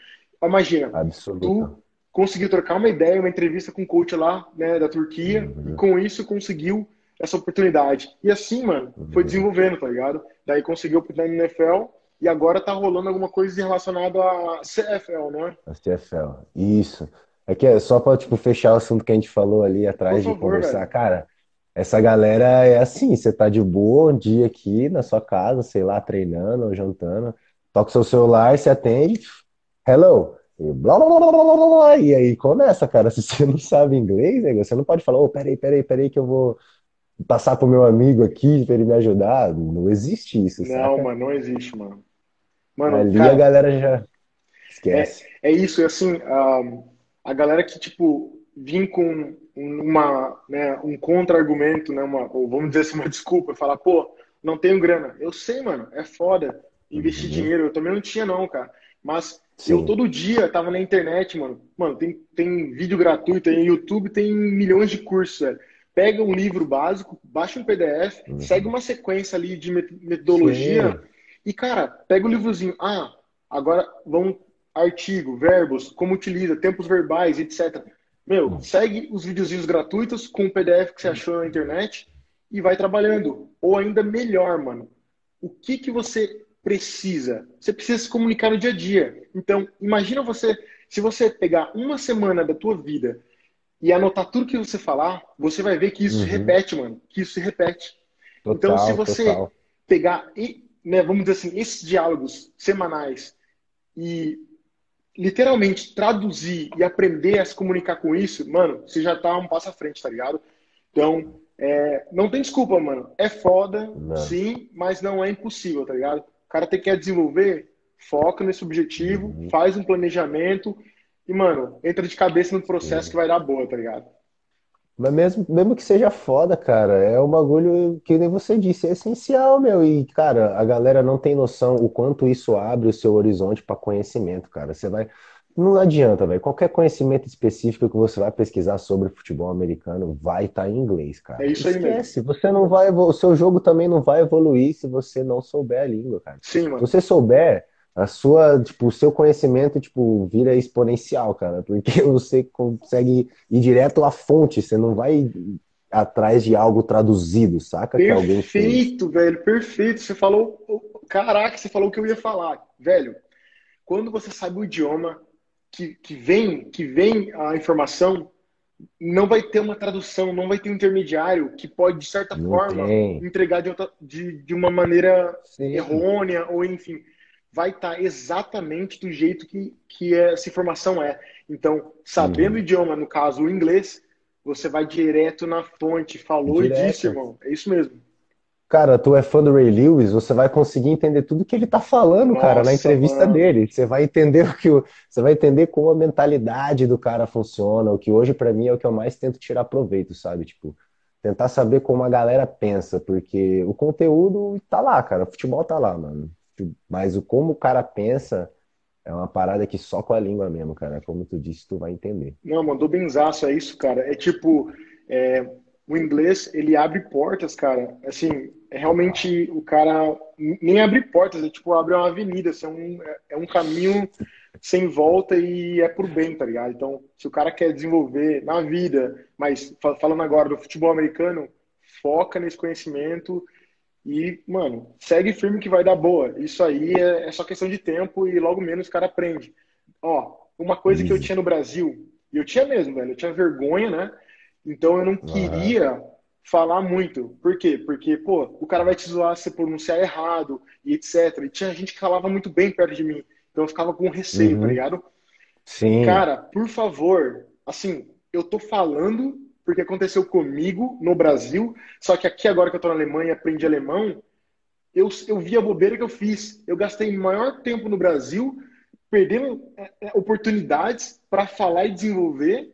Imagina, Absoluta. tu conseguiu trocar uma ideia, uma entrevista com o coach lá, né, da Turquia, Uhum. e com isso conseguiu essa oportunidade. E assim, mano, foi Uhum. desenvolvendo, tá ligado? Daí conseguiu oportunidade no NFL e agora tá rolando alguma coisa relacionada à CFL, né? A CFL. Isso. É que é só pra, tipo, fechar o assunto que a gente falou ali atrás Por de favor, conversar. velho. Cara, essa galera é assim, você tá de boa um dia aqui na sua casa, sei lá, treinando ou jantando, toca o seu celular, você atende, hello, e blá blá blá blá blá blá, blá, e aí começa, cara. Se *laughs* você não sabe inglês, você não pode falar, ô, peraí, peraí, peraí, que eu vou passar pro meu amigo aqui pra ele me ajudar. Não existe isso, Não, saca? mano, não existe, mano. Mano, Ali cara, a galera já esquece. É isso, e assim, a, a galera que, tipo, vim com uma, né, um contra-argumento, né, uma, ou vamos dizer assim, uma *laughs* desculpa, falar, pô, não tenho grana. Eu sei, mano, é foda investir Uhum. dinheiro, eu também não tinha não, cara. Mas Sim. eu todo dia tava na internet, mano. Mano, tem, tem vídeo gratuito, tem YouTube, tem milhões de cursos, velho. Pega um livro básico, baixa um PDF, Uhum. segue uma sequência ali de met- metodologia Sim. e, cara, pega o livrozinho. Ah, agora vamos artigo, verbos, como utiliza, tempos verbais, etc. Meu, segue os videozinhos gratuitos com o PDF que você achou na internet e vai trabalhando. Ou ainda melhor, mano, o que que você precisa? Você precisa se comunicar no dia a dia. Então, imagina você, se você pegar uma semana da tua vida e anotar tudo que você falar, você vai ver que isso se Uhum. repete, mano. Que isso se repete. Total, Então, se você total. pegar, e, né, vamos dizer assim, esses diálogos semanais e literalmente traduzir e aprender a se comunicar com isso, mano, você já tá um passo à frente, tá ligado? Então, é, não tem desculpa, mano. É foda, Não. sim, mas não é impossível, tá ligado? O cara tem que desenvolver, foca nesse objetivo, Uhum. faz um planejamento e, mano, entra de cabeça no processo que vai dar boa, tá ligado? Mas mesmo, mesmo que seja foda, cara, é um bagulho que nem você disse, é essencial, meu. E, cara, a galera não tem noção o quanto isso abre o seu horizonte para conhecimento, cara. Você vai. Não adianta, velho. Qualquer conhecimento específico que você vai pesquisar sobre futebol americano vai estar em inglês, cara. É isso aí mesmo. Esquece. Você não vai, o seu jogo também não vai evoluir se você não souber a língua, cara. Sim, Se mano. você souber, a sua, tipo, o seu conhecimento, tipo, vira exponencial, cara, porque *laughs* você consegue ir direto à fonte, você não vai atrás de algo traduzido, saca? Que alguém fez. Perfeito, velho, perfeito. Você falou, caraca, você falou o que eu ia falar, velho. Quando você sabe o idioma que, que vem, que vem a informação, não vai ter uma tradução, não vai ter um intermediário que pode, de certa Não forma, tem. entregar de, outra- de, de uma maneira Sim. errônea ou enfim, vai estar exatamente do jeito que, que essa informação é. Então, sabendo Uhum. o idioma, no caso o inglês, você vai direto na fonte. Falou e Direto. disse, irmão. É isso mesmo. Cara, tu é fã do Ray Lewis, você vai conseguir entender tudo que ele tá falando, cara, na Nossa, entrevista mano. dele. Você vai entender o que o, você vai entender como a mentalidade do cara funciona, o que hoje pra mim é o que eu mais tento tirar proveito, sabe? Tipo, tentar saber como a galera pensa, porque o conteúdo tá lá, cara, o futebol tá lá, mano. Mas o como o cara pensa É uma parada que só com a língua mesmo, cara. Como tu disse, tu vai entender. Não, mandou benzaço, é isso, cara. É tipo, é, o inglês, ele abre portas, cara. Assim, é realmente o cara nem abre portas, é tipo, abre uma avenida, assim, é, um, é um caminho sem volta e é pro bem, tá ligado? Então, se o cara quer desenvolver na vida, mas falando agora do futebol americano, foca nesse conhecimento e, mano, segue firme que vai dar boa. Isso aí é, é só questão de tempo e logo menos o cara aprende. Ó, uma coisa que eu tinha no Brasil, e eu tinha mesmo, velho, eu tinha vergonha, né? Então eu não queria falar muito. Por quê? Porque, pô, o cara vai te zoar se pronunciar errado e etc. E tinha gente que falava muito bem perto de mim. Então eu ficava com receio, tá uhum. tá ligado? Sim. Cara, por favor, assim, eu tô falando porque aconteceu comigo no Brasil, só que aqui agora que eu tô na Alemanha aprendi alemão, eu, eu vi a bobeira que eu fiz. Eu gastei maior tempo no Brasil perdendo é, é, oportunidades para falar e desenvolver,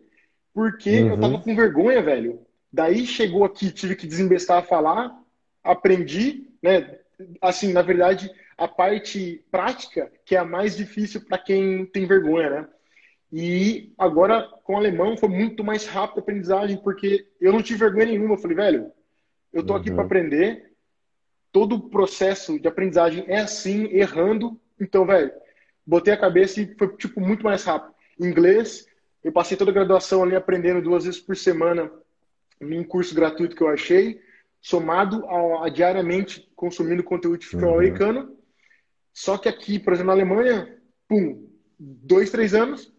porque uhum. eu tava com vergonha, velho. Daí chegou aqui, tive que desembestar a falar, aprendi, né? Assim, na verdade, a parte prática, que é a mais difícil para quem tem vergonha, né? E agora, com o alemão, foi muito mais rápido a aprendizagem, porque eu não tive vergonha nenhuma. Eu falei, velho, eu tô aqui para uhum. aprender. Todo o processo de aprendizagem é assim, errando. Então, velho, botei a cabeça e foi, tipo, muito mais rápido. Inglês, eu passei toda a graduação ali aprendendo duas vezes por semana em curso gratuito que eu achei, somado a, a diariamente consumindo conteúdo de futebol uhum. americano. Só que aqui, por exemplo, na Alemanha, pum, dois, três anos,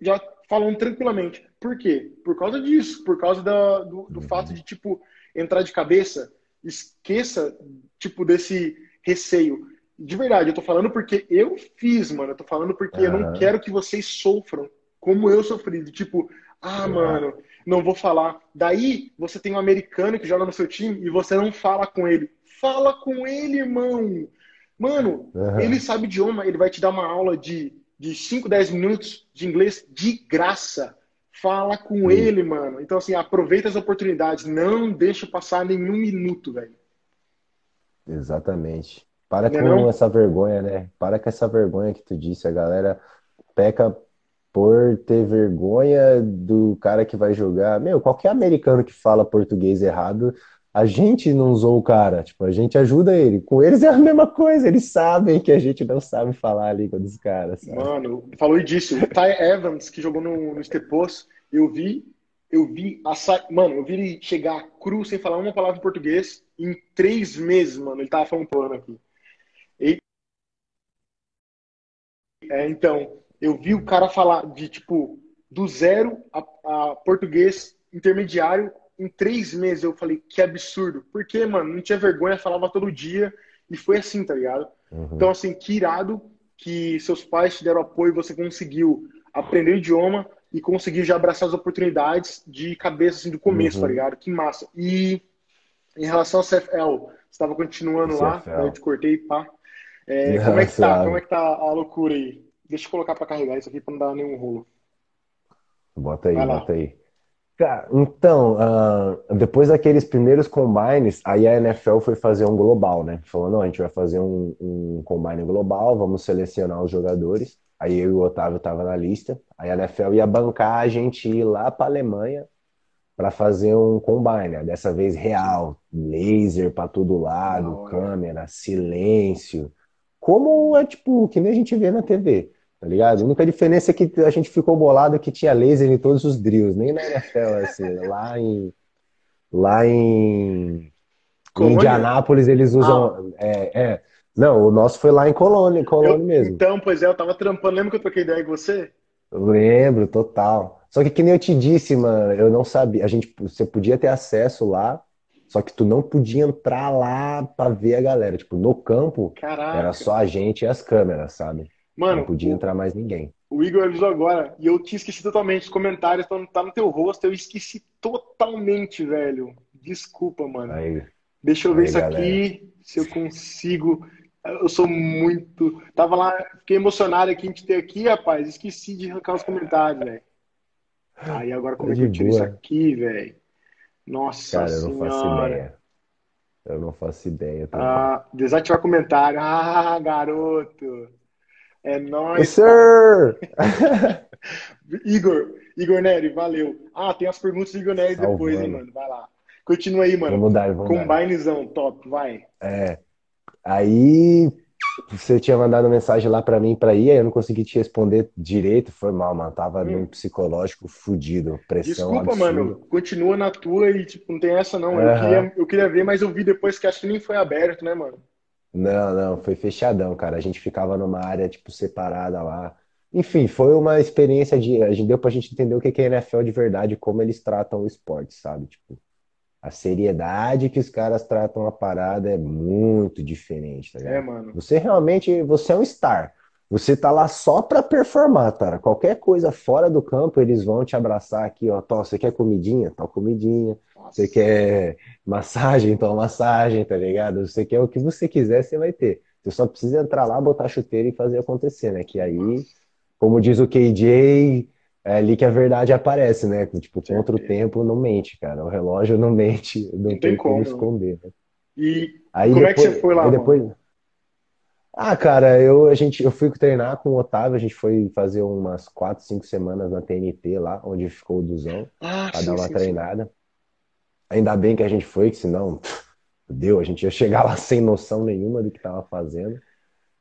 já falando tranquilamente. Por quê? Por causa disso, por causa da, do, do uhum. fato de, tipo, entrar de cabeça, esqueça, tipo, desse receio. De verdade, eu tô falando porque eu fiz, mano. Eu tô falando porque uhum. eu não quero que vocês sofram como eu sofri. De tipo, ah, uhum. mano, não vou falar. Daí você tem um americano que joga no seu time e você não fala com ele. Fala com ele, irmão. Mano, ele sabe idioma, ele vai te dar uma aula de de 5, 10 minutos de inglês de graça. Fala com Sim. ele, mano. Então, assim, aproveita as oportunidades. Não deixa passar nenhum minuto, velho. Exatamente. Para não é com não? essa vergonha, né? Para com essa vergonha que tu disse. A galera peca por ter vergonha do cara que vai jogar. Meu, qualquer americano que fala português errado a gente não usou o cara, tipo, a gente ajuda ele. Com eles é a mesma coisa, eles sabem que a gente não sabe falar a língua dos caras. Sabe? Mano, falou disso. O Ty Evans, que jogou no, no Stepos, eu vi, eu vi, a, mano, eu vi ele chegar cru sem falar uma palavra em português em três meses, mano. Ele tava falando plano aqui. E, é, então, eu vi o cara falar de, tipo, do zero a, a português intermediário em três meses eu falei, que absurdo. Porque, mano, não tinha vergonha, falava todo dia e foi assim, tá ligado? Uhum. Então, assim, que irado que seus pais te deram apoio e você conseguiu aprender o idioma e conseguir já abraçar as oportunidades de cabeça, assim, do começo, tá uhum. tá ligado? Que massa. E em relação ao CFL, você estava continuando CFL. lá, eu te cortei, pá. É, *laughs* como é que tá? Como é que tá a loucura aí? Deixa eu colocar para carregar isso aqui para não dar nenhum rolo. Bota aí, bota aí. Cara, então, uh, depois daqueles primeiros combines, aí a NFL foi fazer um global, né? Falou, não, a gente vai fazer um, um combine global, vamos selecionar os jogadores. Aí eu e o Otávio tava na lista. Aí a NFL ia bancar a gente ir lá para Alemanha para fazer um combine, né? dessa vez real, laser para todo lado, não, câmera, silêncio. Como é tipo, que nem a gente vê na TV tá ligado? A única diferença é que a gente ficou bolado que tinha laser em todos os drills, nem na NFL, assim, lá em. Lá em. Em Indianápolis eles usam. Ah. É, é, Não, o nosso foi lá em Colônia, Colônia eu, mesmo. Então, pois é, eu tava trampando. Lembra que eu troquei ideia com você? Eu lembro, total. Só que que nem eu te disse, mano, eu não sabia. A gente, você podia ter acesso lá, só que tu não podia entrar lá pra ver a galera. Tipo, no campo, Caraca. era só a gente e as câmeras, sabe? Mano, não podia entrar mais ninguém. O Igor avisou agora e eu tinha esquecido totalmente. Os comentários estão tá no teu rosto, eu esqueci totalmente, velho. Desculpa, mano. Aí, Deixa eu ver aí, isso galera. aqui, se eu consigo. Eu sou muito. Tava lá, fiquei emocionado aqui em te ter aqui, rapaz. Esqueci de arrancar os comentários, velho. Aí agora como é que eu tiro isso aqui, velho? Nossa Cara, eu não faço ideia. Eu não faço ideia. Ah, desativar comentário. Ah, garoto. É Yes, nóis. sir! *laughs* Igor, Igor Neri, valeu. Ah, tem as perguntas do Igor Neri depois, hein, Salvando. mano. Vai lá. Continua aí, mano. Vamos dar, vamos dar. Combinezão, top, vai. É. Aí você tinha mandado mensagem lá pra mim pra ir, aí eu não consegui te responder direito, foi mal, mano. Tava Hum. num psicológico fudido, pressão Desculpa, absurda. mano. Continua na tua e, tipo, não tem essa, não. Eu Aham. queria, eu queria ver, mas eu vi depois que acho que nem foi aberto, né, mano? Não, não, foi fechadão, cara. A gente ficava numa área, tipo, separada lá. Enfim, foi uma experiência de. A gente deu pra gente entender o que que é NFL de verdade, como eles tratam o esporte, sabe? Tipo, a seriedade que os caras tratam a parada é muito diferente, tá É, ligado? mano. Você realmente, você é um star. Você tá lá só pra performar, cara. Qualquer coisa fora do campo, eles vão te abraçar aqui, ó. Tó, você quer comidinha? Tó, comidinha. Nossa. Você quer massagem? Toma massagem, tá ligado? Você quer o que você quiser, você vai ter. Você só precisa entrar lá, botar chuteira e fazer acontecer, né? Que aí, como diz o KJ, é ali que a verdade aparece, né? Tipo, contra o tempo não mente, cara. O relógio não mente, não tem tem como, como esconder, né? E Aí Como é que depois, você foi lá, aí mano? Ah, cara, eu, a gente, eu fui treinar com o Otávio, a gente foi fazer umas quatro, cinco semanas na TNT lá, onde ficou o Duzão, Ah, pra sim, dar uma sim, sim. treinada. Ainda bem que a gente foi, que senão, deu, a gente ia chegar lá *laughs* sem noção nenhuma do que tava fazendo.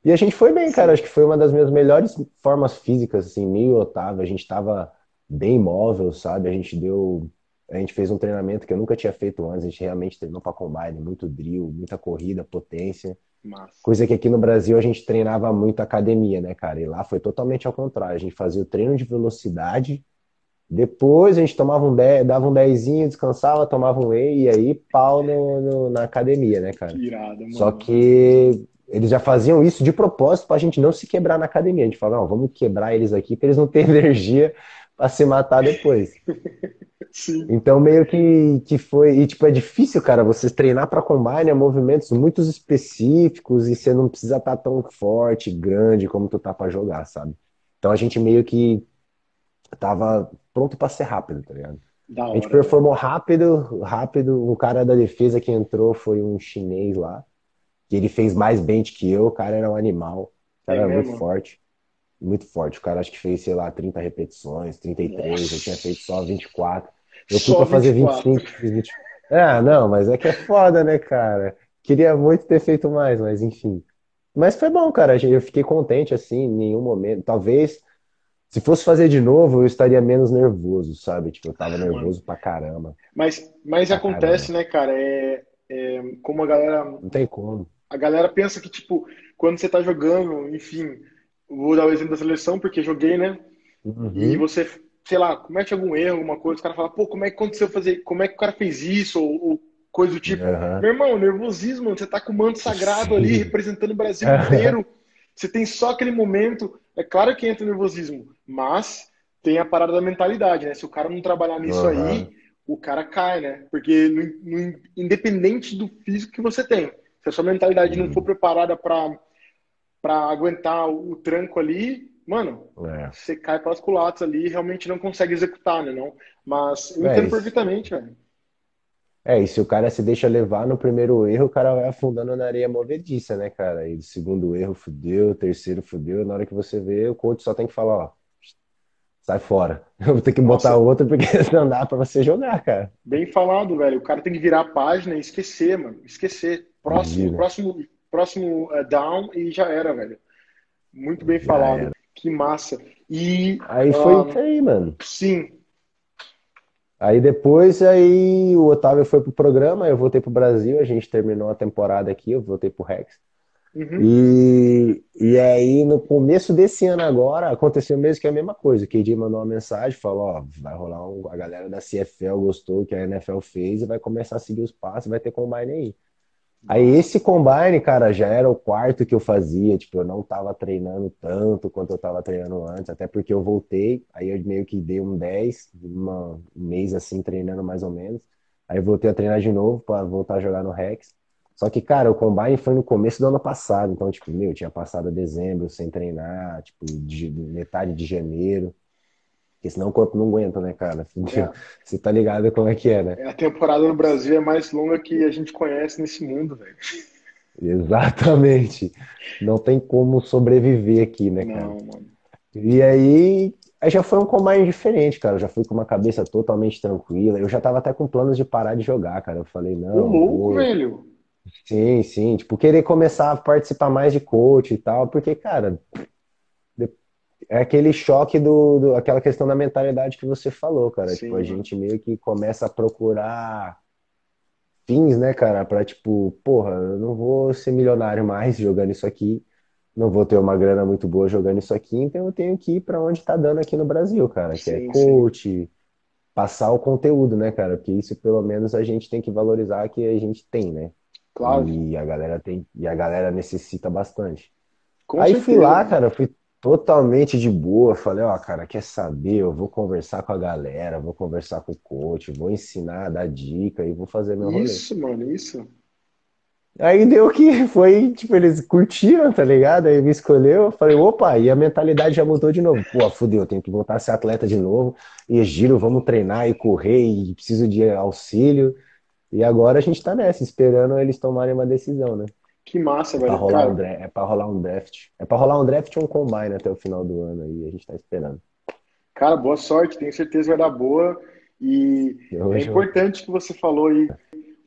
E a gente foi bem, cara, acho que foi uma das minhas melhores formas físicas, assim, meio Otávio, a gente tava bem móvel, sabe? A gente deu, a gente fez um treinamento que eu nunca tinha feito antes, a gente realmente treinou pra combine, muito drill, muita corrida, potência. Massa. Coisa que aqui no Brasil a gente treinava muito academia, né, cara? E lá foi totalmente ao contrário. A gente fazia o treino de velocidade, depois a gente tomava um 10, dava um dezinho, descansava, tomava um whey e aí pau no, no- na academia, né, cara? Que irado, mano. Só que eles já faziam isso de propósito pra gente não se quebrar na academia. A gente falava, não, vamos quebrar eles aqui pra eles não terem *laughs* energia pra se matar depois. *laughs* Sim. Então, meio que, que foi. E, tipo, é difícil, cara, você treinar para combine é movimentos muito específicos e você não precisa estar tão forte, grande como tu tá para jogar, sabe? Então, a gente meio que tava pronto para ser rápido, tá ligado? A gente hora. performou rápido, rápido. O cara da defesa que entrou foi um chinês lá, que ele fez mais bench que eu. O cara era um animal, o cara É era muito mesmo? forte, muito forte. O cara acho que fez, sei lá, 30 repetições, 33, eu Nossa. tinha feito só 24. Eu fui pra fazer 24. 25, fiz 20. É, não, mas é que é foda, né, cara? Queria muito ter feito mais, mas enfim. Mas foi bom, cara. Eu fiquei contente, assim, em nenhum momento. Talvez, se fosse fazer de novo, eu estaria menos nervoso, sabe? Tipo, eu tava nervoso pra caramba. Mas, mas Pra acontece, né, cara? É, é como a galera, Não tem como. a galera pensa que, tipo, quando você tá jogando, enfim, vou dar o exemplo da seleção, porque joguei, né? E Uhum. você, sei lá, comete algum erro, alguma coisa, os caras falam, pô, como é que aconteceu fazer, como é que o cara fez isso, ou, ou coisa do tipo. Aham. Meu irmão, nervosismo, você tá com o manto sagrado ali, Sim. representando o Brasil *laughs* inteiro. Você tem só aquele momento. É claro que entra o nervosismo, mas tem a parada da mentalidade, né? Se o cara não trabalhar nisso Aham. aí, o cara cai, né? Porque no- no- independente do físico que você tem, se a sua mentalidade não Uhum. for preparada para para aguentar o, tranco ali, mano, É. você cai pelas culatas ali e realmente não consegue executar, né? Não? Mas eu É entendo isso. perfeitamente, velho. É, e se o cara se deixa levar no primeiro erro, o cara vai afundando na areia movediça, né, cara? E do segundo erro fudeu, terceiro fudeu, na hora que você vê, o coach só tem que falar, ó, sai fora. *laughs* Eu vou ter que botar Nossa. outro porque *laughs* não dá pra você jogar, cara. Bem falado, velho. O cara tem que virar a página e esquecer, mano. Esquecer. Próximo, Vira. próximo, próximo eh, down e já era, velho. Muito bem falado. Que massa. E Aí foi isso aí, mano. sim, Aí depois, aí o Otávio foi pro programa, eu voltei pro Brasil, a gente terminou a temporada aqui, eu voltei pro Rex. uhum, E, e aí, no começo desse ano agora, aconteceu mesmo que é a mesma coisa. O KD mandou uma mensagem, falou, ó, vai rolar um, a galera da CFL gostou que a NFL fez e vai começar a seguir os passos, vai ter combine aí. Aí esse combine, cara, já era o quarto que eu fazia, tipo, eu não tava treinando tanto quanto eu tava treinando antes, até porque eu voltei, aí eu meio que dei um 10, uma- um mês assim, treinando mais ou menos. Aí eu voltei a treinar de novo pra voltar a jogar no Rex. Só que, cara, o combine foi no começo do ano passado, então, tipo, meu, tinha passado dezembro sem treinar, tipo, de, metade de janeiro. Porque senão o corpo não aguenta, né, cara? *laughs* É. Você tá ligado como é que é, né? a temporada no Brasil é mais longa que a gente conhece nesse mundo, velho. *laughs* Exatamente. Não tem como sobreviver aqui, né, cara? Não, mano. E aí, aí já foi um combine diferente, cara. Eu já fui com uma cabeça totalmente tranquila. Eu já tava até com planos de parar de jogar, cara. Eu falei, não, louco, vou. velho. Sim, sim. Tipo, querer começar a participar mais de coach e tal, porque, cara, é aquele choque do, do- aquela questão da mentalidade que você falou, cara. Sim, Tipo, a gente meio que começa a procurar fins, né, cara, pra tipo, porra, eu não vou ser milionário mais jogando isso aqui, não vou ter uma grana muito boa jogando isso aqui, então eu tenho que ir pra onde tá dando aqui no Brasil, cara, que é Sim, sim. coach, passar o conteúdo, né, cara? Porque isso pelo menos a gente tem que valorizar que a gente tem, né? Claro, E a galera tem, e a galera necessita bastante. com Aí fui certeza, lá, mano. cara, fui totalmente de boa. Falei, ó, cara, quer saber? Eu vou conversar com a galera, vou conversar com o coach, vou ensinar, dar dica e vou fazer meu rolê. Isso, mano, isso. Aí deu que *laughs* foi, tipo, eles curtiram, tá ligado? Aí me escolheu, eu falei, opa, e a mentalidade já mudou de novo. Pô, fudeu, eu tenho que voltar a ser atleta de novo. E giro, vamos treinar e correr, e preciso de auxílio. E agora a gente tá nessa, esperando eles tomarem uma decisão, né? Que massa, É pra velho. rolar um Cara, draft, é pra rolar um draft. É pra rolar um draft ou um combine até o final do ano aí, a gente tá esperando. cara, boa sorte, tenho certeza que vai dar boa. E é Hoje eu- importante que você falou aí,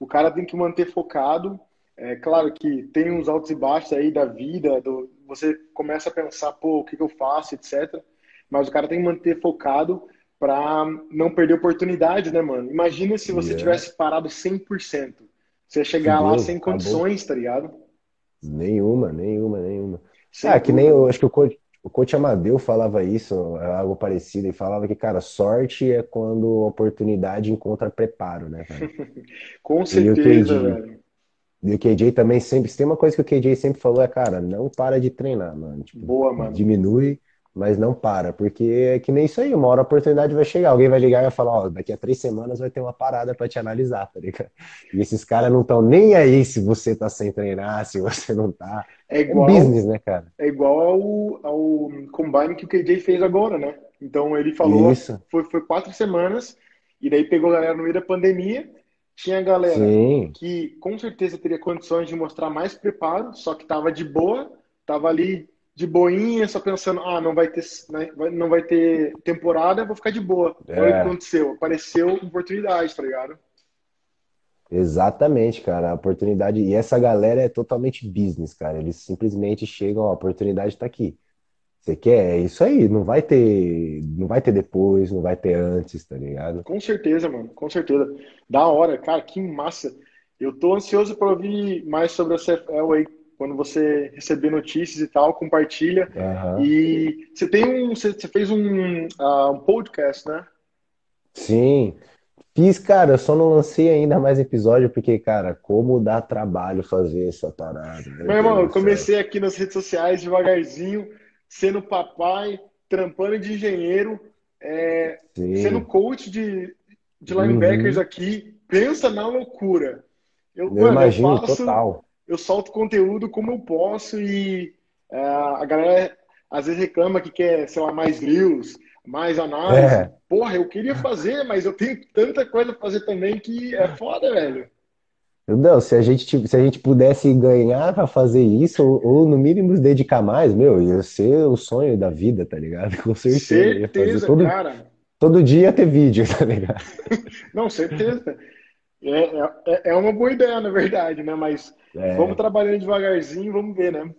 o cara tem que manter focado. É claro que tem uns altos e baixos aí da vida, do, você começa a pensar, pô, o que que eu faço, etc. Mas o cara tem que manter focado para não perder oportunidade, né, mano? Imagina se você Yeah. tivesse parado 100%. Você ia chegar lá sem acabou. condições, tá ligado? Nenhuma, nenhuma, nenhuma. Sem Ah, que nem eu acho que o coach, o coach Amadeu falava isso, algo parecido, e falava que, cara, sorte é quando a oportunidade encontra preparo, né, cara? *laughs* Com E o certeza, KJ, velho. e o KJ também sempre, se tem uma coisa que o KJ sempre falou é, cara, não para de treinar, mano. Tipo, Boa, mano. diminui, mas não para, porque é que nem isso aí, uma hora a oportunidade vai chegar, alguém vai ligar e vai falar, ó, daqui a três semanas vai ter uma parada pra te analisar, tá ligado? E esses caras não estão nem aí se você tá sem treinar, se você não tá. É É igual, business, né, cara? é igual ao, ao combine que o KJ fez agora, né? Então ele falou, Isso, foi, foi quatro semanas, e daí pegou a galera no meio da pandemia. Tinha galera sim, que com certeza teria condições de mostrar mais preparo, só que tava de boa, tava ali de boinha, só pensando, ah, não vai ter, né, não vai ter temporada, vou ficar de boa. Olha o que é. aconteceu, apareceu oportunidade, tá ligado? Exatamente, cara, a oportunidade. E essa galera é totalmente business, cara. Eles simplesmente chegam, ó, a oportunidade tá aqui. Você quer? É isso aí. Não vai ter, não vai ter depois, não vai ter antes, tá ligado? Com certeza, mano, com certeza. Da hora, cara, que massa. Eu tô ansioso para ouvir mais sobre a CFL aí, quando você receber notícias e tal, compartilha. Aham. E você tem um, você, fez um, ah, um podcast, né? Sim. Fiz, cara, eu só não lancei ainda mais episódio porque, cara, como dá trabalho fazer essa parada, meu Meu irmão, eu céu. comecei aqui nas redes sociais devagarzinho, sendo papai, trampando de engenheiro, é, sendo coach de, de linebackers Uhum. aqui. Pensa na loucura. Eu, Eu mano, eu imagino faço, total. Eu solto conteúdo como eu posso e é, a galera às vezes reclama que quer, sei lá, mais views, mais análise. É. Porra, eu queria fazer, mas eu tenho tanta coisa pra fazer também que é foda, velho. Não, se a gente, se a gente pudesse ganhar pra fazer isso, ou, ou no mínimo se dedicar mais, meu, ia ser o sonho da vida, tá ligado? *laughs* Com certeza. Certeza, todo, cara. todo dia ia ter vídeo, *laughs* tá ligado? Não, certeza. É, é, é uma boa ideia, na verdade, né? Mas vamos É, trabalhando devagarzinho, vamos ver, né?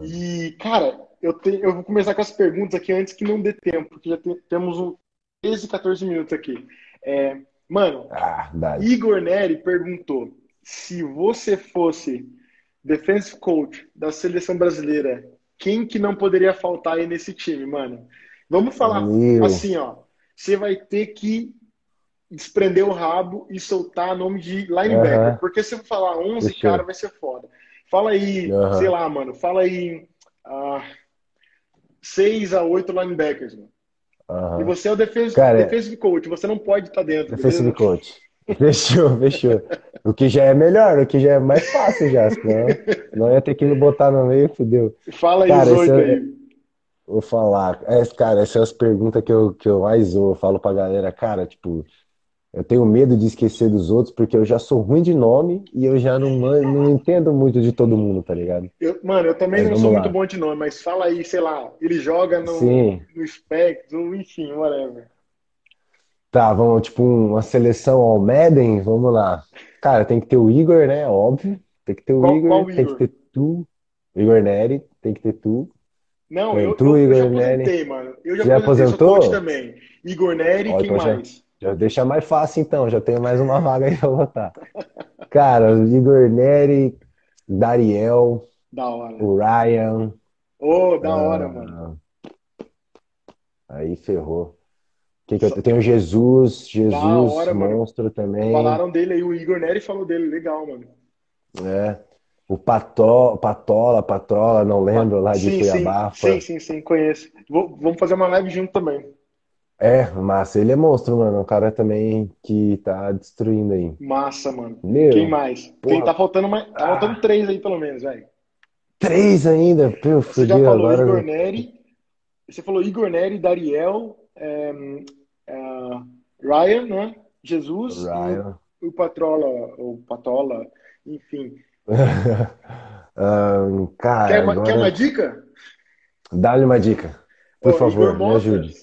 E, cara, eu, te, eu vou começar com as perguntas aqui antes que não dê tempo, porque já te- temos um 13, 14 minutos aqui. É, mano, ah. Igor Neri perguntou se você fosse defensive coach da seleção brasileira, quem que não poderia faltar aí nesse time, mano? Vamos falar Meu, assim, ó. Você vai ter que desprender o rabo e soltar nome de linebacker. aham, Porque se eu falar 11, fechou. cara, vai ser foda. Fala aí, sei Aham, lá, mano. Fala aí ah, 6 a 8 linebackers, mano. E aham. você é o defensive, Cara, defensive coach. Você não pode estar dentro, defensive beleza? coach. *laughs* Fechou, fechou. O que já é melhor, o que já é mais fácil já, senão não ia ter que botar no meio, fudeu. Fala aí Cara, oito é, aí. vou falar. É, cara, essas são as perguntas que eu, que eu mais ouço. Eu falo pra galera, cara, tipo, Eu tenho medo de esquecer dos outros porque eu já sou ruim de nome e eu já não, não entendo muito de todo mundo, tá ligado? Eu- mano, eu também Mas não sou lá. muito bom de nome, mas fala aí, sei lá, ele joga no, Sim. no Spectrum, enfim, whatever. Tá, vamos, tipo, uma seleção ao Madden, vamos lá. Cara, tem que ter o Igor, né? Óbvio. Tem que ter o Qual- Igor, qual tem que Igor? ter tu. Igor Neri, tem que ter tu. Não, É, eu, tu, eu, eu já Igor Neri. aposentei, mano. Eu já Já aposentei, aposentou? também. Igor Neri, Ó, quem então mais? Já deixa mais fácil então, já tenho mais uma vaga aí pra botar. Cara, o Igor Neri, Dariel, Da hora. o Ryan. Ô, da hora, ah, mano. Aí ferrou. Quem que eu, eu tenho o Jesus, Jesus, hora, mano. monstro também. Falaram dele aí, o Igor Neri falou dele, legal, mano. É. O Pató, Patola, Patrola, não lembro, lá de sim, Cuiabá. sim, sim, sim, sim, conheço. Vou- vamos fazer uma live junto também. É, massa, ele é monstro, mano. Um cara também que tá destruindo aí. Massa, mano. Meu, Quem mais? porra. Quem tá faltando mais? Tá Ah. faltando três aí, pelo menos, velho. três ainda, pô, Você já falou agora. Igor Neri, você falou Igor Neri, Dariel, ehm, ah, Ryan, né? Jesus, Ryan. e o Patrola, ou Patola, enfim. *laughs* Ahn, cara, Quer uma, quer agora uma dica? dá-lhe uma dica, por Ó, favor, Igor me ajude.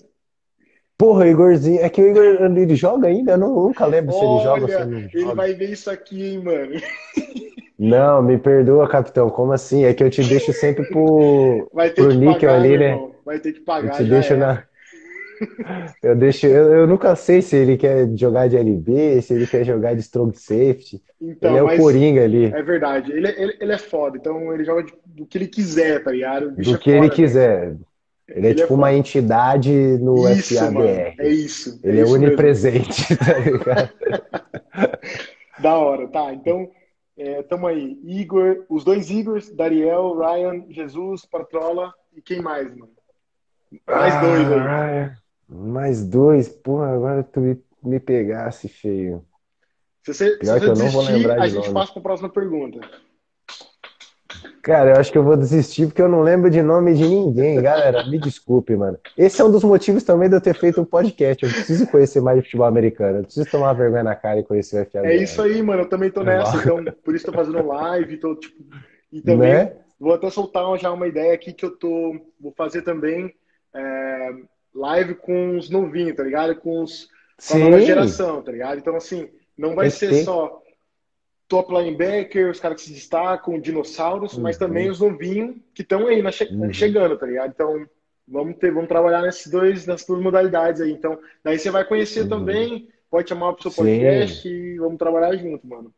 Porra, Igorzinho, é que o Igor, ele joga ainda? Eu nunca lembro se ele joga ou se Olha, ele não ele joga. vai ver isso aqui, hein, mano. *laughs* Não, me perdoa, capitão, como assim? É que eu te deixo sempre pro, Vai ter pro que níquel pagar, ali, né? irmão. Vai ter que Eu pagar, te já deixo era. na. Eu deixo. Eu, eu nunca sei se ele quer jogar de LB, se ele quer jogar de strong safety. Então, Ele é o Coringa ali, é verdade. Ele, ele, ele é foda, então ele joga do que ele quiser, tá ligado? Do é que ele foda, quiser. Ele é Ele é tipo uma foda. entidade no Isso, mano. FABR. É isso. Ele é isso mesmo. onipresente, *laughs* tá ligado? *laughs* Da hora, tá. Então, é, tamo aí. Igor, os dois Igors, Dariel, Ryan, Jesus, Patrola e quem mais, mano? Mais dois aí. Ah, mais dois. Porra, agora tu me, me pegasse, feio. Se você, se Pior que você eu não vou desistir, lembrar a de gente nome. passa pra próxima pergunta. Cara, eu acho que eu vou desistir porque eu não lembro de nome de ninguém, galera. Me desculpe, mano. Esse é um dos motivos também de eu ter feito um podcast. Eu preciso conhecer mais de futebol americano. Eu preciso tomar vergonha na cara e conhecer o FABR. É isso aí, mano. Eu também tô nessa, então por isso tô fazendo live, tô, tipo, e também Né? vou até soltar já uma ideia aqui que eu tô, vou fazer também é, live com os novinhos, tá ligado? Com os com a nova geração, tá ligado? Então assim, não vai que ser só top linebacker, os caras que se destacam, dinossauros, mas Uhum. também os novinhos que estão aí na che- Uhum. chegando, tá ligado? Então vamos ter, vamos trabalhar nesses dois, nessas duas modalidades aí. Então, daí você vai conhecer Uhum. também, pode chamar pro seu Sim. podcast e vamos trabalhar junto, mano.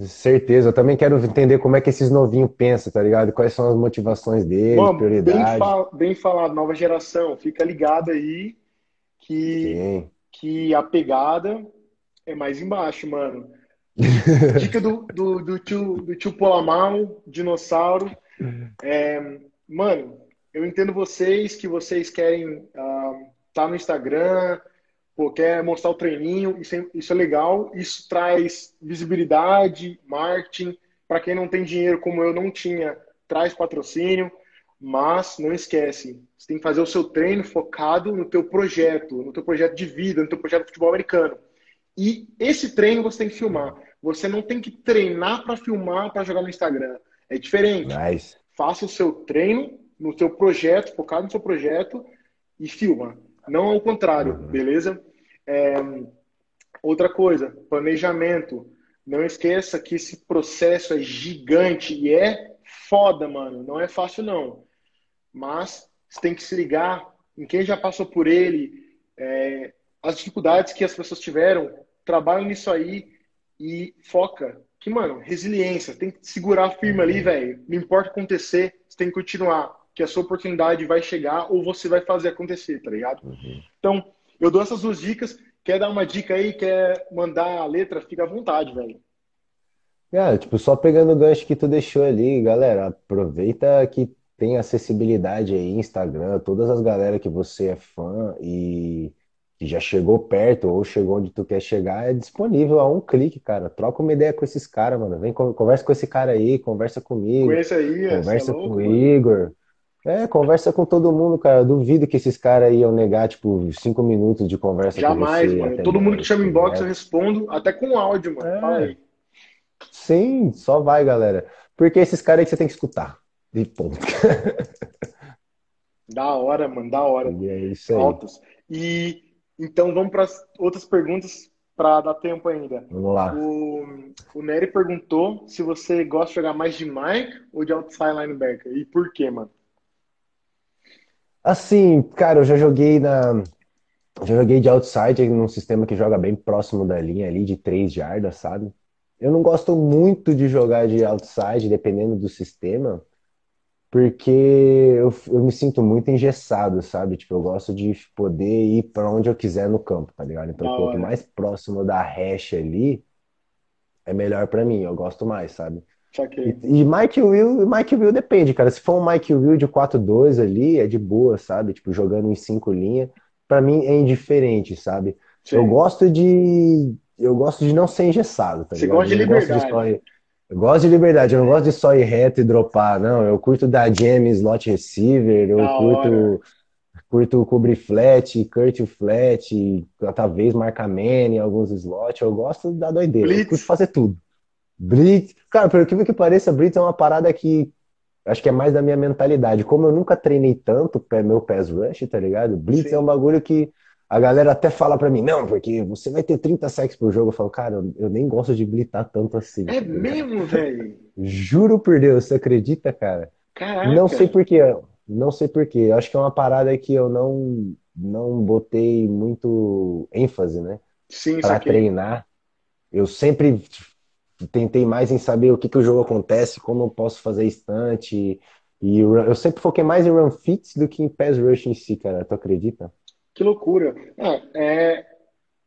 Certeza. Eu também quero entender como é que esses novinhos pensam, tá ligado? Quais são as motivações deles, Mano, bem, prioridade. fa- bem falado, nova geração, fica ligado aí que, Sim. que a pegada é mais embaixo, mano. Dica do, do, do tio, do tio Polamal, dinossauro. É, mano, eu entendo vocês que vocês querem estar no Instagram, pô, quer mostrar o treininho, isso é, isso é legal, isso traz visibilidade, marketing. Para quem não tem dinheiro, como eu não tinha, traz patrocínio, mas não esquece, você tem que fazer o seu treino focado no teu projeto, no teu projeto de vida, no teu projeto de futebol americano. E esse treino você tem que filmar. Você não tem que treinar para filmar para jogar no Instagram. É diferente. Nice. Faça o seu treino no seu projeto, focado no seu projeto e filma. Não ao contrário, Uhum. beleza? É, outra coisa, planejamento. Não esqueça que esse processo é gigante e é foda, mano. Não é fácil, não. Mas você tem que se ligar em quem já passou por ele, é, as dificuldades que as pessoas tiveram. Trabalha nisso aí e foca. Que, mano, resiliência. Tem que segurar firme ali, velho. Não importa o que acontecer, você tem que continuar. Que a sua oportunidade vai chegar ou você vai fazer acontecer, tá ligado? Então, eu dou essas duas dicas. Quer dar uma dica aí? Quer mandar a letra? Fica à vontade, velho. Cara, tipo, só pegando o gancho que tu deixou ali, galera, aproveita que tem acessibilidade aí, Instagram, todas as galera que você é fã e que já chegou perto ou chegou onde tu quer chegar, é disponível a um clique, cara. Troca uma ideia com esses caras, mano. Vem, con- conversa com esse cara aí, conversa comigo, Conheça aí, é conversa louco, com o. Igor. É, conversa com todo mundo, cara. Eu duvido que esses caras iam negar, tipo, cinco minutos de conversa Jamais, com você. mano. Todo mundo que chama dez, inbox tá eu respondo, até com áudio, mano. É. Fala aí. Sim, só vai, galera. Porque esses caras aí que você tem que escutar. E ponto. *laughs* Da hora, mano, da hora. E é isso aí. Altas. E então vamos para outras perguntas para dar tempo ainda. Vamos lá. O, o Nery perguntou se você gosta de jogar mais de Mike ou de outside linebacker. E por quê, mano? Assim, cara, eu já joguei na. Já joguei de outside num sistema que joga bem próximo da linha ali, de 3 jardas, sabe? Eu não gosto muito de jogar de outside, dependendo do sistema, porque eu, eu me sinto muito engessado, sabe? Tipo, eu gosto de poder ir para onde eu quiser no campo, tá ligado? Então, quanto mais próximo da hash ali, é melhor pra mim, eu gosto mais, sabe? E, e Mike Will, Mike Will depende, cara. Se for um Mike Will de 4-2 ali, é de boa, sabe? Tipo, jogando em cinco linhas, pra mim é indiferente, sabe? Eu Sim. gosto de eu gosto de não ser engessado, tá Você ligado? gosta de Eu não gosto de liberdade. só eu gosto de liberdade, eu não gosto de só ir reto e dropar, não. Eu curto dar jam slot receiver, eu Da hora. curto curto cobrir flat, curte o flat, talvez marcar man em alguns slots. Eu gosto da doideira, eu Blitz. curto fazer tudo. Blitz, cara, pelo que que pareça, Blitz é uma parada que acho que é mais da minha mentalidade. Como eu nunca treinei tanto pé- meu pass rush, tá ligado? Blitz Sim. é um bagulho que a galera até fala pra mim, não, porque você vai ter 30 sacks por jogo. Eu falo, cara, eu, eu nem gosto de blitzar tanto assim. É ligado? mesmo, velho? Juro por Deus, você acredita, cara? Caraca. Não sei por quê, não sei por quê. Eu acho que é uma parada que eu não não botei muito ênfase, né? Sim, Pra saquei. treinar. Eu sempre tentei mais em saber o que que o jogo acontece, como eu posso fazer estante. E eu sempre foquei mais em run fits do que em pass rush em si, cara. Tu acredita? Que loucura. É, é,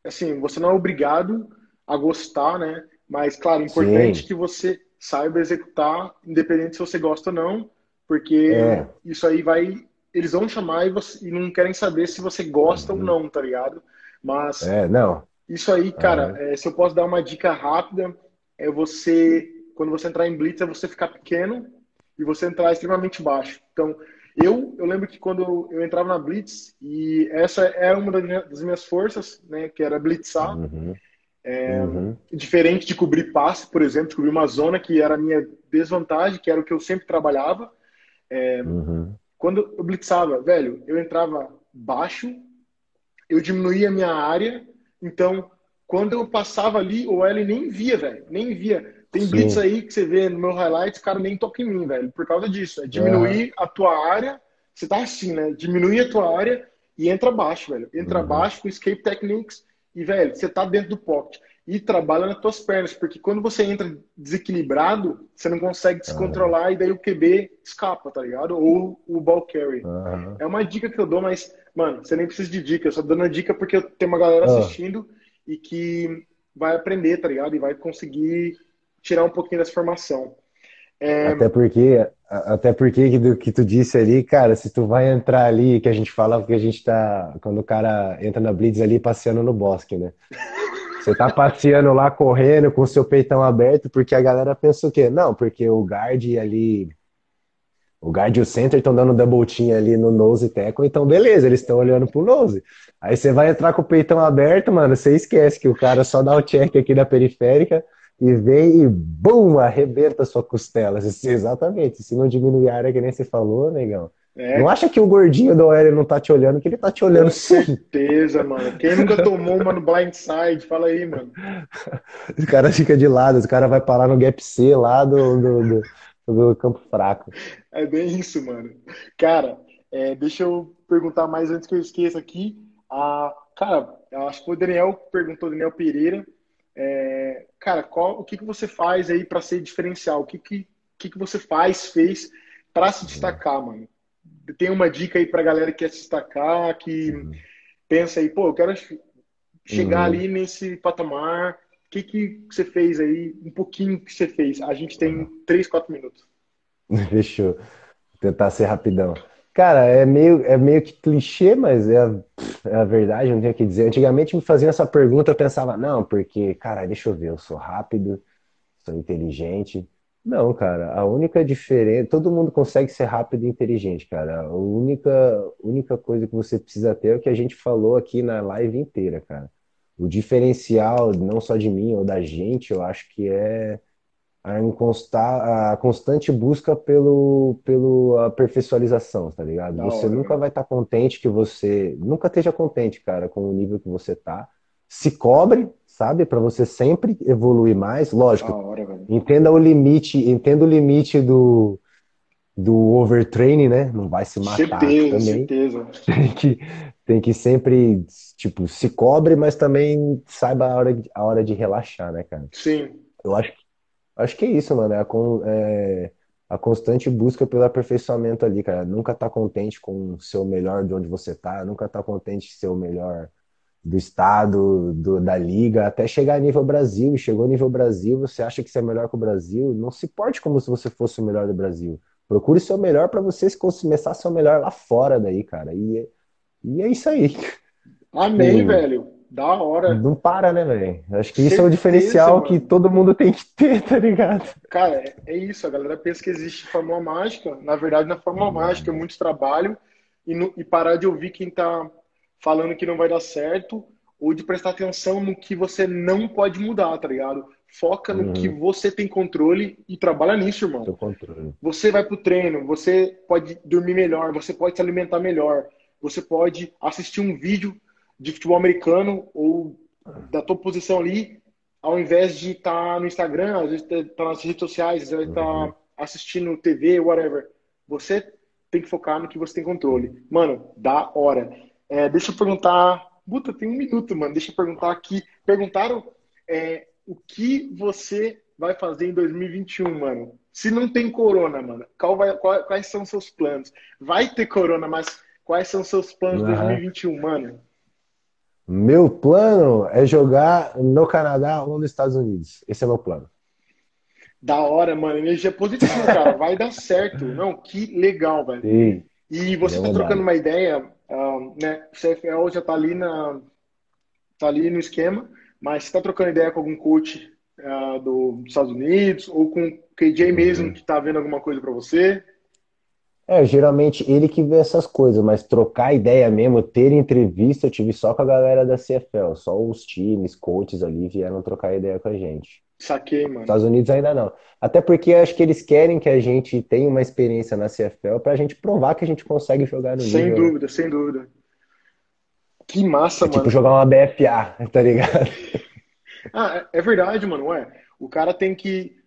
assim, você não é obrigado a gostar, né? Mas, claro, é importante Sim. que você saiba executar, independente se você gosta ou não, porque É. isso aí vai. Eles vão chamar e, você, e não querem saber se você gosta ou não, tá ligado? Mas Uhum. É, não. isso aí, cara, é, se eu posso dar uma dica rápida, é você, quando você entrar em blitz, é você ficar pequeno e você entrar extremamente baixo. Então, eu, eu lembro que quando eu entrava na blitz, e essa era uma das minha- das minhas forças, né, que era blitzar, Uhum. é, Uhum. diferente de cobrir passe, por exemplo, de cobrir uma zona que era a minha desvantagem, que era o que eu sempre trabalhava. Uhum. Quando eu blitzava, velho, eu entrava baixo, eu diminuía a minha área, então quando eu passava ali, o L nem via, velho, nem via. Tem Sim. blitz aí que você vê no meu highlights, o cara nem toca em mim, velho, por causa disso. É diminuir a tua área, você tá assim, né? Diminuir a tua área e entra baixo, velho. Entra Uhum. baixo com escape techniques e, velho, você tá dentro do pocket. E trabalha nas tuas pernas, porque quando você entra desequilibrado, você não consegue se Aham. controlar e daí o QB escapa, tá ligado? Ou o ball carry. Aham. É uma dica que eu dou, mas, mano, você nem precisa de dica. Eu só dando a dica porque tem uma galera Ah. assistindo e que vai aprender, tá ligado? E vai conseguir tirar um pouquinho dessa formação. É, Até porque, até porque que do que tu disse ali, cara, se tu vai entrar ali, que a gente fala porque a gente tá, quando o cara entra na blitz ali passeando no bosque, né? Você tá *laughs* passeando lá, correndo com o seu peitão aberto, porque a galera pensa o quê? Não, porque o guard ali, o guard e o center estão dando double team ali no nose tackle, então beleza, eles estão olhando pro nose. Aí você vai entrar com o peitão aberto, mano, você esquece que o cara só dá o check aqui da periférica e vem e bum, arrebenta a sua costela. Exatamente, se não diminuir a área que nem você falou, negão. é, Não acha que o gordinho do OL não tá te olhando, que ele tá te olhando com sim. certeza, mano. Quem nunca tomou uma no blindside? Fala aí, mano. *laughs* O cara fica de lado, o cara vai parar no gap C lá do, do, do, do campo fraco. É bem isso, mano. Cara, é, deixa eu perguntar mais antes que eu esqueça aqui. Ah, cara, eu acho que o Daniel perguntou, Daniel Pereira. É, cara, qual, o que, que você faz aí para ser diferencial? O que, que, que, que você faz, fez para se destacar, mano? Tem uma dica aí pra galera que quer se destacar, que pensa aí, pô, eu quero chegar Uhum. ali nesse patamar. O que, que você fez aí? Um pouquinho que você fez. A gente tem 3, 4 minutos. *laughs* Fechou. Vou tentar ser rapidão. Cara, é meio, é meio que clichê, mas é é a verdade, não tenho o que dizer. Antigamente me faziam essa pergunta, eu pensava, não, porque, cara, deixa eu ver, eu sou rápido, sou inteligente, Não, cara, a única diferença, todo mundo consegue ser rápido e inteligente, cara. A única, única coisa que você precisa ter é o que a gente falou aqui na live inteira, cara. O diferencial, não só de mim ou da gente, eu acho que é a, inconsta, a constante busca pelo, pelo aperfeiçoalização, tá ligado? Da Você hora, nunca vai estar contente que você, nunca esteja contente, cara, com o nível que você tá. Se cobre, sabe, para você sempre evoluir mais. Lógico, hora, entenda o limite, entenda o limite do, do overtraining, né? Não vai se matar Certeza, também. certeza. *laughs* Tem que, tem que sempre, tipo, se cobre, mas também saiba a hora, de- a hora de relaxar, né, cara? Sim. Eu acho, acho que é isso, mano. É a, con- é a constante busca pelo aperfeiçoamento ali, cara. Nunca tá contente com o melhor de onde você tá, nunca tá contente de ser o melhor do estado, do- da liga, até chegar a nível Brasil. E chegou a nível Brasil, você acha que você é melhor que o Brasil? Não se porte como se você fosse o melhor do Brasil. Procure ser o melhor para você se começar a ser o melhor lá fora daí, cara. E, é- e é isso aí. Amém, velho. Da hora. Não para, né, velho? Acho que isso é o Certeza, diferencial que mano. todo mundo tem que ter, tá ligado? Cara, é, é isso. A galera pensa que existe fórmula mágica. Na verdade, na fórmula mágica é muito trabalho e, no- e parar de ouvir quem tá falando que não vai dar certo ou de prestar atenção no que você não pode mudar, tá ligado? Foca no que Uhum. você tem controle e trabalha nisso, irmão. Você vai pro treino, você pode dormir melhor, você pode se alimentar melhor, você pode assistir um vídeo de futebol americano ou da tua posição ali, ao invés de estar no Instagram, às vezes tá nas redes sociais, às vezes tá assistindo TV, whatever. Você tem que focar no que você tem controle. Mano, da hora. É, deixa eu perguntar. Puta, tem um minuto, mano. Deixa eu perguntar aqui. Perguntaram é, o que você vai fazer em 2021, mano? Se não tem corona, mano, qual vai- qual- quais são seus planos? Vai ter corona, mas quais são seus planos Aham. 2021, mano? Meu plano é jogar no Canadá ou nos Estados Unidos. Esse é meu plano. Da hora, mano. Energia positiva, cara. Vai dar certo. Não, que legal, velho. Sim. E você É tá verdade. trocando uma ideia, ah, né? O CFL já tá ali na, tá ali no esquema, mas você tá trocando ideia com algum coach ah, do- dos Estados Unidos ou com o KJ mesmo que tá vendo alguma coisa pra você? É, geralmente ele que vê essas coisas, mas trocar ideia mesmo, ter entrevista, eu tive só com a galera da CFL, só os times, coaches ali vieram trocar ideia com a gente. Saquei, mano. Estados Unidos ainda não. Até porque acho que eles querem que a gente tenha uma experiência na CFL pra gente provar que a gente consegue jogar no Sem nível, né? dúvida, sem dúvida. Que massa, É tipo mano. jogar uma BFA, *laughs* tá ligado? Ah, é é verdade, mano, ué. O cara tem que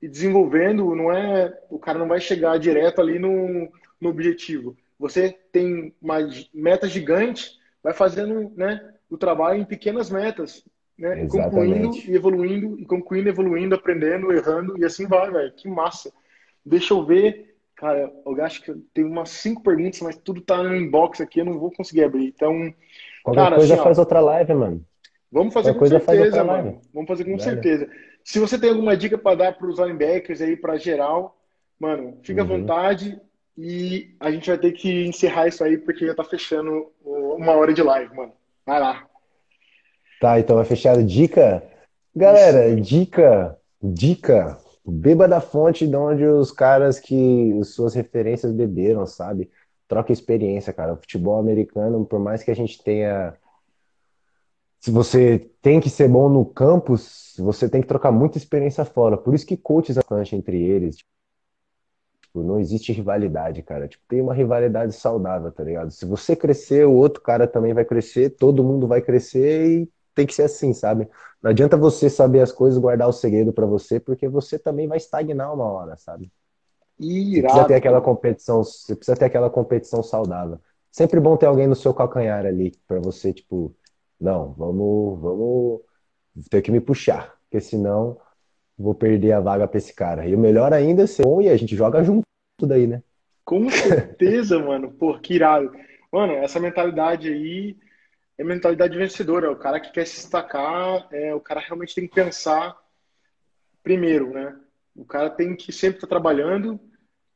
ir desenvolvendo, não é, o cara não vai chegar direto ali no, no objetivo. Você tem uma meta gigante, vai fazendo, né, o trabalho em pequenas metas, né, e concluindo e evoluindo, e concluindo, evoluindo, aprendendo, errando, e assim vai, velho. Que massa. Deixa eu ver, cara, eu acho que tem umas cinco perguntas, mas tudo tá no inbox aqui, eu não vou conseguir abrir. Então, Qualquer Cara, coisa assim, ó, faz outra live, mano. Vamos fazer Qualquer com coisa faz certeza, outra live. mano. Vamos fazer com Velho. certeza. Se você tem alguma dica para dar para os linebackers aí, para geral, mano, fica à Uhum. vontade e a gente vai ter que encerrar isso aí porque já tá fechando uma hora de live, mano. Vai lá. Tá, então é fechado. Dica? Galera, dica, dica. Beba da fonte de onde os caras que suas referências beberam, sabe? Troca experiência, cara. O futebol americano, por mais que a gente tenha. Se você tem que ser bom no campus, você tem que trocar muita experiência fora. Por isso que coaches bastante entre eles. Tipo, não existe rivalidade, cara. Tipo, tem uma rivalidade saudável, tá ligado? Se você crescer, o outro cara também vai crescer, todo mundo vai crescer e tem que ser assim, sabe? Não adianta você saber as coisas, guardar o segredo pra você, porque você também vai estagnar uma hora, sabe? Você precisa Irado. ter aquela competição, você precisa ter aquela competição saudável. Sempre bom ter alguém no seu calcanhar ali pra você, tipo, não, vamos, vamos ter que me puxar, porque senão vou perder a vaga pra esse cara. E o melhor ainda é ser bom e a gente joga junto daí, né? Com *laughs* certeza, mano. Pô, que irado. Mano, essa mentalidade aí é mentalidade vencedora. O cara que quer se destacar, é, o cara realmente tem que pensar primeiro, né? O cara tem que sempre estar trabalhando.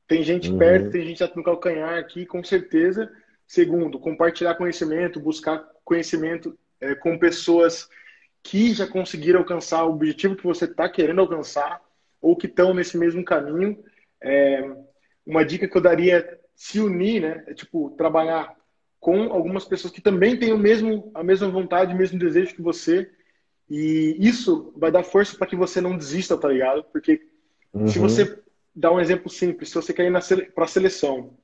Tem gente Uhum. perto, tem gente no calcanhar aqui, com certeza. Segundo, compartilhar conhecimento, buscar conhecimento é, com pessoas que já conseguiram alcançar o objetivo que você está querendo alcançar. ou que estão nesse mesmo caminho. É, uma dica que eu daria é se unir, né? É, tipo, trabalhar com algumas pessoas que também têm o mesmo, a mesma vontade, o mesmo desejo que você. E isso vai dar força para que você não desista, tá ligado? Porque uhum. se você dá um exemplo simples, se você quer ir para a seleção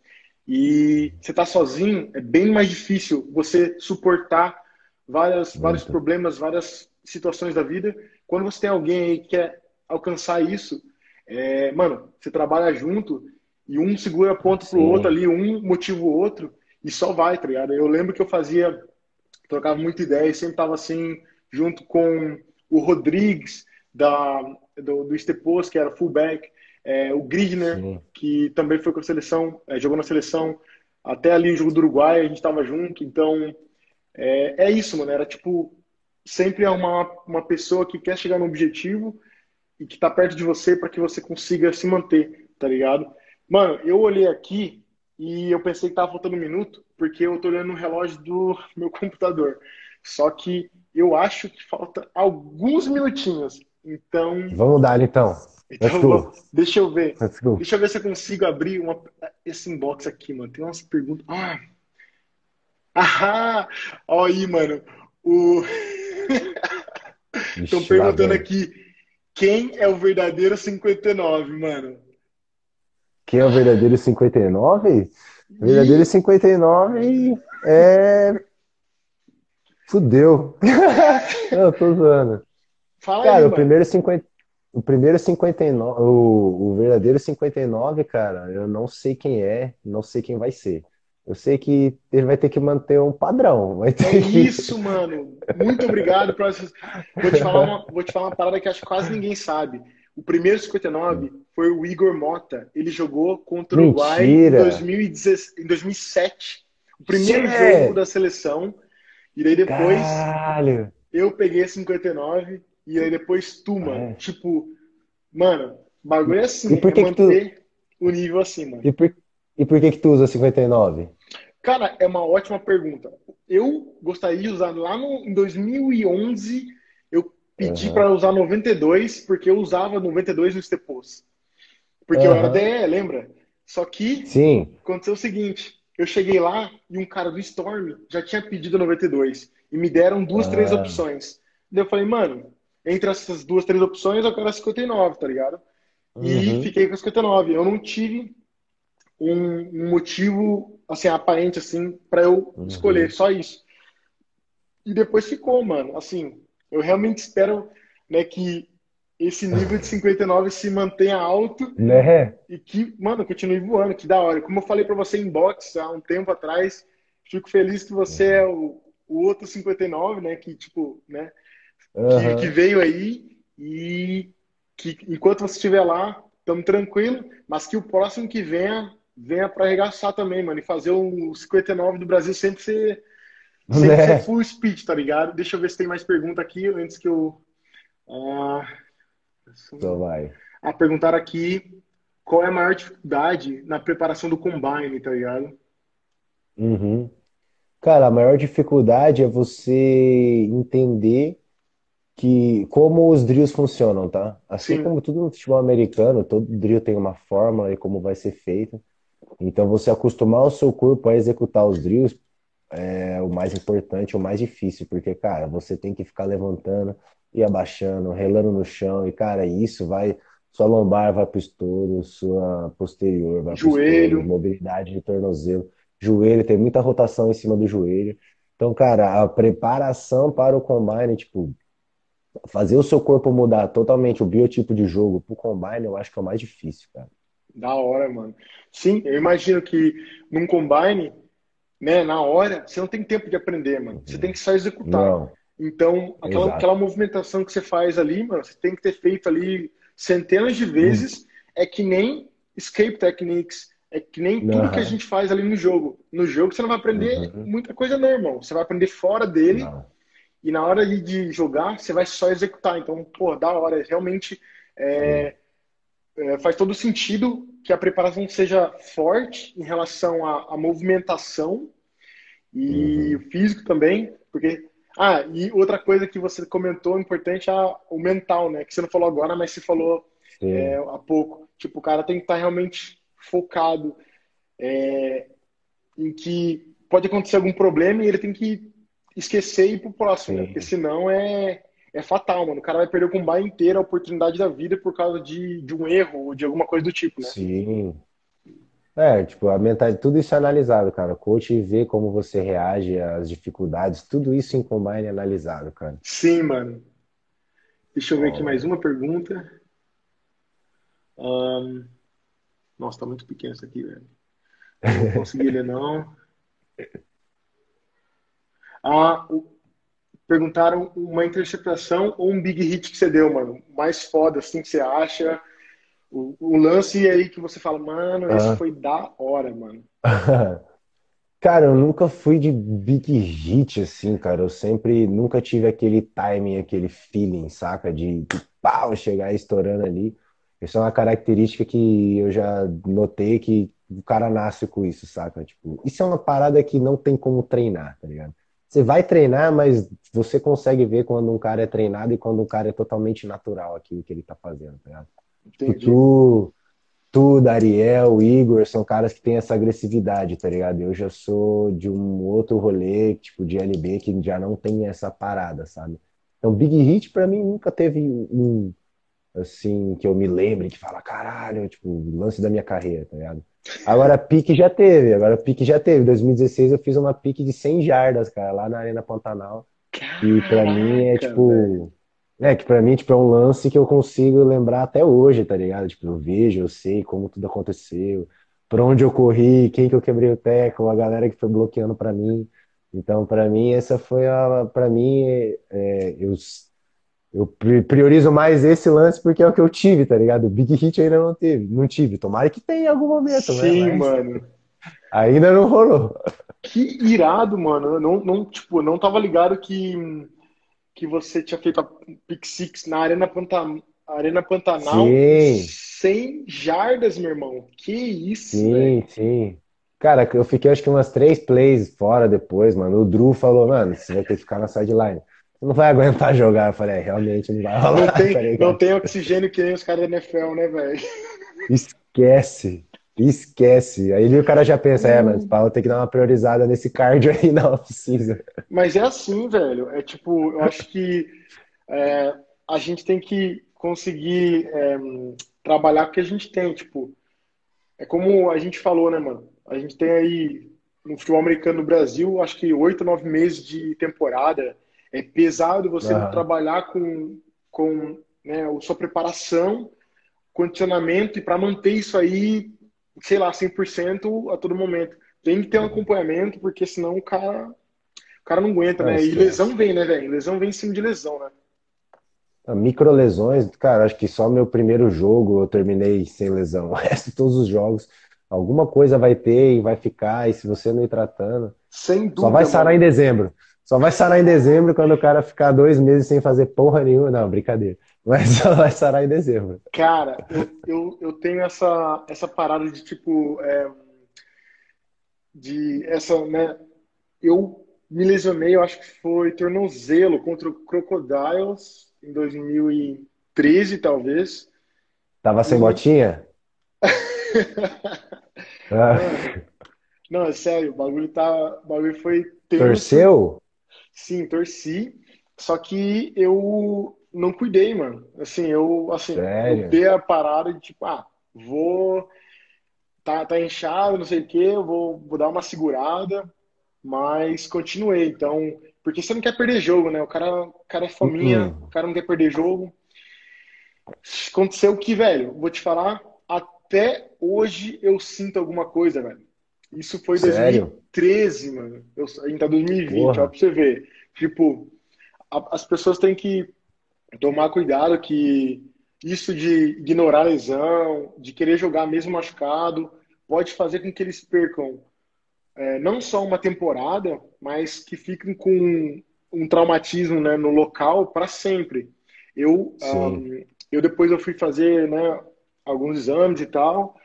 e você está sozinho, é bem mais difícil você suportar várias, vários problemas, várias situações da vida. Quando você tem alguém aí que quer alcançar isso, é, mano, você trabalha junto e um segura a ponta pro outro ali, um motiva o outro e só vai, tá ligado? Eu lembro que eu fazia, trocava muita ideia e sempre tava assim, junto com o Rodrigues da, do, do Estepos, que era fullback, é, o Gridner, Sim. que também foi com a seleção, é, jogou na seleção, até ali o jogo do Uruguai, a gente tava junto, então é, é isso, mano, era tipo, sempre é uma, uma pessoa que quer chegar no objetivo e que tá perto de você para que você consiga se manter, tá ligado? Mano, eu olhei aqui e eu pensei que tava faltando um minuto, porque eu tô olhando no relógio do *laughs* meu computador. Só que eu acho que falta alguns minutinhos. Então. Vamos dar então. Então, deixa eu ver. Deixa eu ver se eu consigo abrir uma, esse inbox aqui, mano. Tem umas perguntas. Ah! Ah! Olha aí, mano. O... *laughs* Estão perguntando aqui quem é o verdadeiro 59, mano. Quem é o verdadeiro 59? O verdadeiro 59 é. Fudeu. *laughs* Não, tô zoando. Fala cara, aí, o primeiro 50. O primeiro 59, o, o verdadeiro 59, cara, eu não sei quem é, não sei quem vai ser. Eu sei que ele vai ter que manter um padrão. Vai ter é isso, mano. Muito obrigado. Por... Vou, te falar uma, vou te falar uma parada que acho que quase ninguém sabe. O primeiro 59 foi o Igor Mota. Ele jogou contra o Uruguai em, 2016, em 2007. O primeiro jogo da seleção. E daí depois Caralho. eu peguei 59 e aí depois tu, mano. É. Tipo, mano, bagulho é assim, e por que é manter que tu... o nível assim, mano. E por, e por que que tu usa 59? Cara, é uma ótima pergunta. Eu gostaria de usar lá no, em 2011 Pedi uhum. para usar 92, porque eu usava 92 no Stepos. Porque uhum. eu era DE, lembra? Só que Sim. aconteceu o seguinte: eu cheguei lá e um cara do Storm já tinha pedido 92. E me deram duas, três ah. opções. Daí eu falei, mano, entre essas duas, três opções, eu quero a 59, tá ligado? E uhum. fiquei com a 59. Eu não tive um motivo, assim, aparente, assim, para eu uhum. escolher, só isso. E depois ficou, mano, assim, eu realmente espero né, que esse nível de 59 se mantenha alto né? e que, mano, continue voando, que da hora. Como eu falei para você em box há um tempo atrás, fico feliz que você é o, o outro 59, né, que tipo, né, uhum. que, que, veio aí e que enquanto você estiver lá, estamos tranquilo, mas que o próximo que venha, venha para arregaçar também, mano, e fazer o 59 do Brasil sempre ser sem né? ser full speed, tá ligado? Deixa eu ver se tem mais pergunta aqui antes que eu. Uh... Então vai. A perguntar aqui qual é a maior dificuldade na preparação do combine, tá ligado? Uhum. Cara, a maior dificuldade é você entender que como os drills funcionam, tá? Assim Sim. como tudo no futebol americano, todo drill tem uma fórmula e como vai ser feito. Então você acostumar o seu corpo a executar os drills é o mais importante, o mais difícil, porque, cara, você tem que ficar levantando e abaixando, relando no chão, e, cara, isso vai. Sua lombar vai pro estouro, sua posterior vai pro joelho. estouro, mobilidade de tornozelo, joelho, tem muita rotação em cima do joelho. Então, cara, a preparação para o combine, tipo, fazer o seu corpo mudar totalmente o biotipo de jogo pro combine, eu acho que é o mais difícil, cara. Da hora, mano. Sim, eu imagino que num combine né, na hora, você não tem tempo de aprender, mano. Você tem que só executar. Não. Então, aquela, aquela movimentação que você faz ali, mano, você tem que ter feito ali centenas de vezes. Hum. É que nem escape techniques, é que nem tudo uhum. que a gente faz ali no jogo. No jogo você não vai aprender uhum. muita coisa não, irmão. Você vai aprender fora dele. Não. E na hora de, de, jogar, você vai só executar. Então, pô, da hora. Realmente é, é, faz todo sentido que a preparação seja forte em relação à, à movimentação e uhum. o físico também, porque ah, e outra coisa que você comentou importante é o mental, né? Que você não falou agora, mas você falou é, há pouco. Tipo, o cara tem que estar tá realmente focado é, em que pode acontecer algum problema e ele tem que esquecer e ir pro próximo, né? Porque senão é, é fatal, mano. O cara vai perder o combate inteiro, a oportunidade da vida por causa de, de um erro ou de alguma coisa do tipo, né? Sim. É, tipo, a mentalidade, tudo isso é analisado, cara. O coach vê como você reage às dificuldades, tudo isso em combine é analisado, cara. Sim, mano. Deixa eu ver aqui mais uma pergunta. Um... Nossa, tá muito pequeno isso aqui, velho. Não consegui ler, não. *laughs* Ah, perguntaram uma interceptação ou um big hit que você deu, mano. Mais foda, assim, que você acha. O, o lance aí que você fala, mano, esse ah. foi da hora, mano. *laughs* Cara, eu nunca fui de big hit, assim, cara. Eu sempre, nunca tive aquele timing, aquele feeling, saca? De, de pau, chegar estourando ali. Isso é uma característica que eu já notei que o cara nasce com isso, saca? Tipo, isso é uma parada que não tem como treinar, tá ligado? Você vai treinar, mas você consegue ver quando um cara é treinado e quando um cara é totalmente natural aquilo que ele tá fazendo, tá ligado? Entendi. Tu, tu, Dariel, Igor, são caras que têm essa agressividade, tá ligado? Eu já sou de um outro rolê, tipo, de LB, que já não tem essa parada, sabe? Então, Big Hit, para mim, nunca teve um, assim, que eu me lembre, que fala, caralho, tipo, lance da minha carreira, tá ligado? Agora, pique já teve, agora pique já teve. Em 2016 eu fiz uma pique de 100 jardas, cara, lá na Arena Pantanal. Caraca, e pra mim é tipo. Velho. É, que pra mim tipo, é um lance que eu consigo lembrar até hoje, tá ligado? Tipo, eu vejo, eu sei como tudo aconteceu, por onde eu corri, quem que eu quebrei o teco, a galera que foi bloqueando pra mim. Então, pra mim, essa foi a. Pra mim, é, eu eu priorizo mais esse lance porque é o que eu tive, tá ligado? O Big Hit ainda não teve, não tive. Tomara que tenha em algum momento, né? Sim, Mas mano. Ainda não rolou. Que irado, mano. Eu não, não, tipo, não tava ligado que, que você tinha feito a Pick Six na Arena, Panta, Arena Pantanal. Sim. 100 jardas, meu irmão. Que isso, Sim, véio. sim. Cara, eu fiquei acho que umas três plays fora depois, mano. O Drew falou, mano, você vai ter que ficar na sideline não vai aguentar jogar. Eu falei, é, realmente não vai rolar. Não tem, *laughs* tá não tem oxigênio que nem os caras da NFL, né, velho? Esquece. Esquece. Aí o cara já pensa, é, mas Paulo tem que dar uma priorizada nesse cardio aí na oficina. Mas é assim, velho. É tipo, eu acho que é, a gente tem que conseguir é, trabalhar com o que a gente tem. Tipo, é como a gente falou, né, mano? A gente tem aí no futebol americano no Brasil, acho que oito, nove meses de temporada é pesado você uhum. trabalhar com, com né, a sua preparação, condicionamento, e para manter isso aí, sei lá, 100% a todo momento. Tem que ter um acompanhamento, porque senão o cara, o cara não aguenta, né? E lesão vem, né, velho? Lesão vem em cima de lesão, né? Micro lesões, cara, acho que só meu primeiro jogo eu terminei sem lesão. *laughs* O resto de todos os jogos, alguma coisa vai ter e vai ficar, e se você não ir tratando, Sem dúvida, só vai sarar mano. em dezembro. Só vai sarar em dezembro quando o cara ficar dois meses sem fazer porra nenhuma. Não, brincadeira. Mas só vai sarar em dezembro. Cara, eu, eu, eu tenho essa, essa parada de tipo. É, de essa, né? Eu me lesionei, eu acho que foi tornozelo contra o Crocodiles em 2013, talvez. Tava sem e... botinha? ah. *laughs* Não, é sério, o bagulho, tá, o bagulho foi tenso. Torceu? Sim, torci. Só que eu não cuidei, mano. Assim, eu, assim, Sério? eu dei a parada de tipo, ah, vou. Tá, tá inchado, não sei o quê, eu vou, vou dar uma segurada, mas continuei. Então, porque você não quer perder jogo, né? O cara, o cara é fominha, uhum. o cara não quer perder jogo. Aconteceu o que, velho, vou te falar, até hoje eu sinto alguma coisa, velho. Isso foi em 2013, mano. Eu, ainda 2020, Porra. ó, pra você ver. Tipo, a, as pessoas têm que tomar cuidado que isso de ignorar a lesão, de querer jogar mesmo machucado, pode fazer com que eles percam é, não só uma temporada, mas que fiquem com um traumatismo né, no local para sempre. Eu, um, eu depois eu fui fazer né, alguns exames e tal,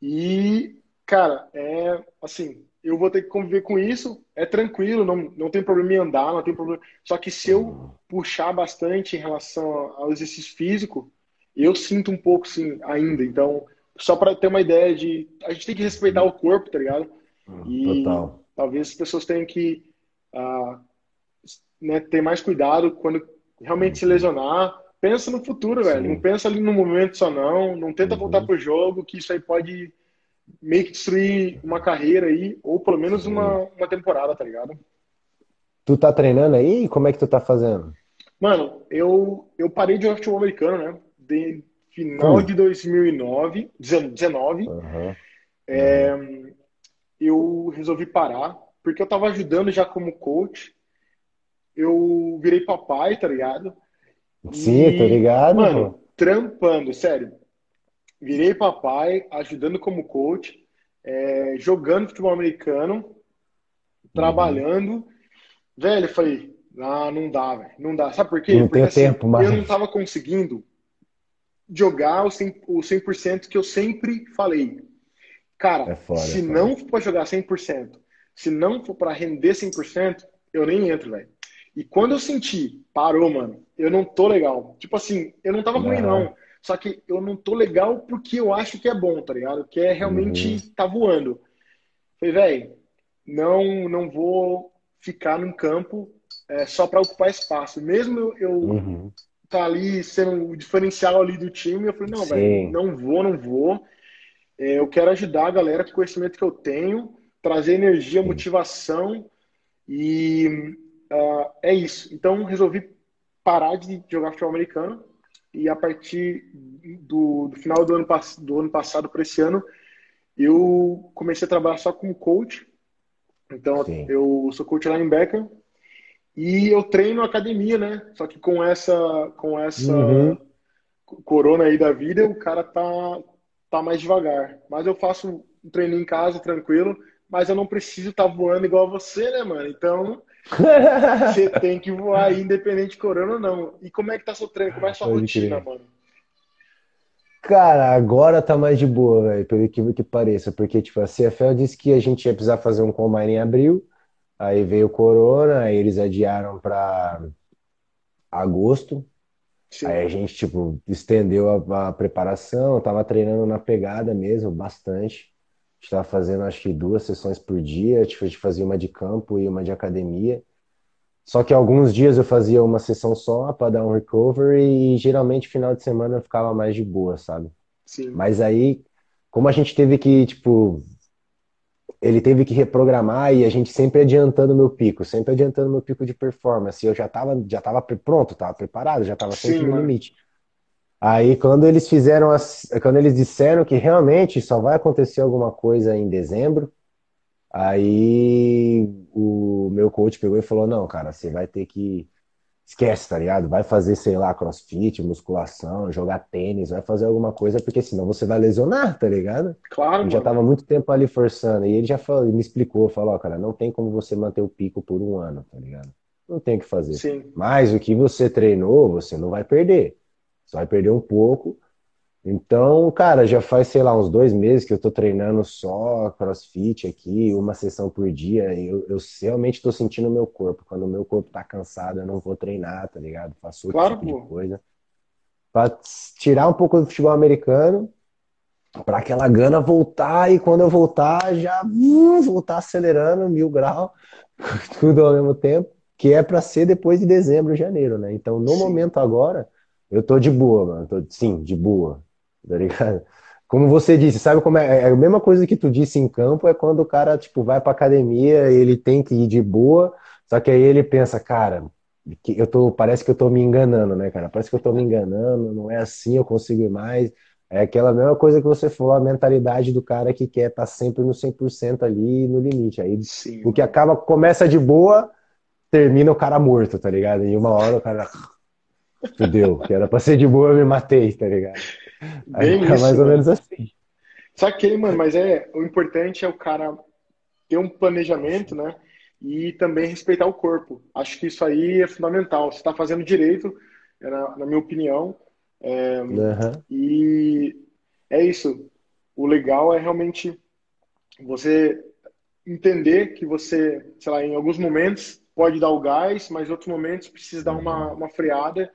e Cara, é assim, eu vou ter que conviver com isso, é tranquilo, não, não tem problema em andar, não tem problema. Só que se eu puxar bastante em relação ao exercício físico, Eu sinto um pouco, sim, ainda. Então, só para ter uma ideia de. A gente tem que respeitar o corpo, tá ligado? E Total. talvez as pessoas tenham que uh, né, ter mais cuidado quando realmente se lesionar. Pensa no futuro, velho. Não pensa ali no momento só, não. Não tenta Uhum. voltar pro jogo, que isso aí pode meio que destruir uma carreira aí, ou pelo menos uma, uma temporada, tá ligado? Tu tá treinando aí? Como é que tu tá fazendo? Mano, eu, eu parei de jogar futebol americano, né? De final Hum. de 2009, 19, Aham. é, eu resolvi parar, porque eu tava ajudando já como coach. Eu virei papai, tá ligado? Sim, E, tô ligado, Mano, pô. trampando, sério. Virei papai, ajudando como coach, é, jogando futebol americano, trabalhando. Velho, eu falei, ah, não dá, velho, não dá. Sabe por quê? Não Porque assim, tempo mais. eu não tava conseguindo jogar o 100%, o 100% que eu sempre falei. Cara, É foda, se é não for pra jogar 100%, se não for pra render 100%, eu nem entro, velho. E quando eu senti, parou, mano, eu não tô legal. Tipo assim, eu não tava ruim, não. Só que eu não tô legal porque eu acho que é bom, tá ligado? Que é realmente Uhum. tá voando. Falei, velho, não, não vou ficar num campo é, só pra ocupar espaço. Mesmo eu, Uhum. tá ali sendo o diferencial ali do time, eu falei, não, Sim. velho, não vou, não vou. É, eu quero ajudar a galera com o conhecimento que eu tenho, trazer energia, motivação e ah, é isso. Então resolvi parar de jogar futebol americano e a partir do, do final do ano, do ano passado para esse ano eu comecei a trabalhar só como coach. Então Sim. eu sou coach linebacker e eu treino academia, né? Só que com essa com essa Uhum. corona aí da vida, o cara tá tá mais devagar. Mas eu faço um treino em casa tranquilo, mas eu não preciso estar voando igual você, né, mano? Então, você tem que voar independente de corona ou não. E como é que tá seu treino? Como é a sua Pode rotina, crer. mano? Cara, agora tá mais de boa, velho, pelo incrível que pareça, porque, tipo, a CFL disse que a gente ia precisar fazer um combine em abril, aí veio o corona, aí eles adiaram pra agosto, Sim. aí a gente, tipo, estendeu a, a preparação, tava treinando na pegada mesmo, bastante, a gente tava fazendo, acho que duas sessões por dia, tipo, a gente fazia uma de campo e uma de academia, só que alguns dias eu fazia uma sessão só para dar um recovery e geralmente final de semana eu ficava mais de boa, sabe? Sim. Mas aí, como a gente teve que, tipo, ele teve que reprogramar e a gente sempre adiantando meu pico, sempre adiantando meu pico de performance. Eu já tava, já tava pronto, tava preparado, já tava sempre Sim, no limite. Aí, quando eles fizeram, as, quando eles disseram que realmente só vai acontecer alguma coisa em dezembro, aí o meu coach pegou e falou: Não, cara, você vai ter que. Esquece, tá ligado? Vai fazer, sei lá, crossfit, musculação, jogar tênis, vai fazer alguma coisa, porque senão você vai lesionar, tá ligado? Claro, Eu já tava muito tempo ali forçando, e ele já falou, ele me explicou, falou, ó, cara, não tem como você manter o pico por um ano, tá ligado? Não tem o que fazer. Sim. Mas o que você treinou, você não vai perder. Você vai perder um pouco. Então, cara, já faz, sei lá, uns dois meses que eu tô treinando só CrossFit aqui, uma sessão por dia. Eu, eu realmente tô sentindo o meu corpo. Quando o meu corpo tá cansado, eu não vou treinar, tá ligado? Faço outro Claro, tipo de pô. coisa. Pra tirar um pouco do futebol americano, pra aquela gana voltar, e quando eu voltar, já uh, voltar acelerando, mil grau, *laughs* tudo ao mesmo tempo, que é pra ser depois de dezembro, janeiro, né? Então, no Sim. momento agora, eu tô de boa, mano. Tô, sim, de boa, tá ligado? Como você disse, sabe como é? É a mesma coisa que tu disse em campo, é quando o cara, tipo, vai pra academia, ele tem que ir de boa, só que aí ele pensa, cara, que eu tô, parece que eu tô me enganando, né, cara? Parece que eu tô me enganando, não é assim, eu consigo ir mais. É aquela mesma coisa que você falou, a mentalidade do cara que quer estar sempre no 100% ali, no limite. Aí Sim. o que acaba, começa de boa, termina o cara morto, tá ligado? E uma hora o cara, fudeu, que era pra ser de boa, eu me matei, tá ligado? Aí Bem fica isso, mais ou menos assim. Saquei, mano, mas é, o importante é o cara ter um planejamento, né? E também respeitar o corpo. Acho que isso aí é fundamental. Você está fazendo direito, é na, na minha opinião. É, Aham. e é isso. O legal é realmente você entender que você, sei lá, em alguns momentos pode dar o gás, mas em outros momentos precisa dar uma, uma freada,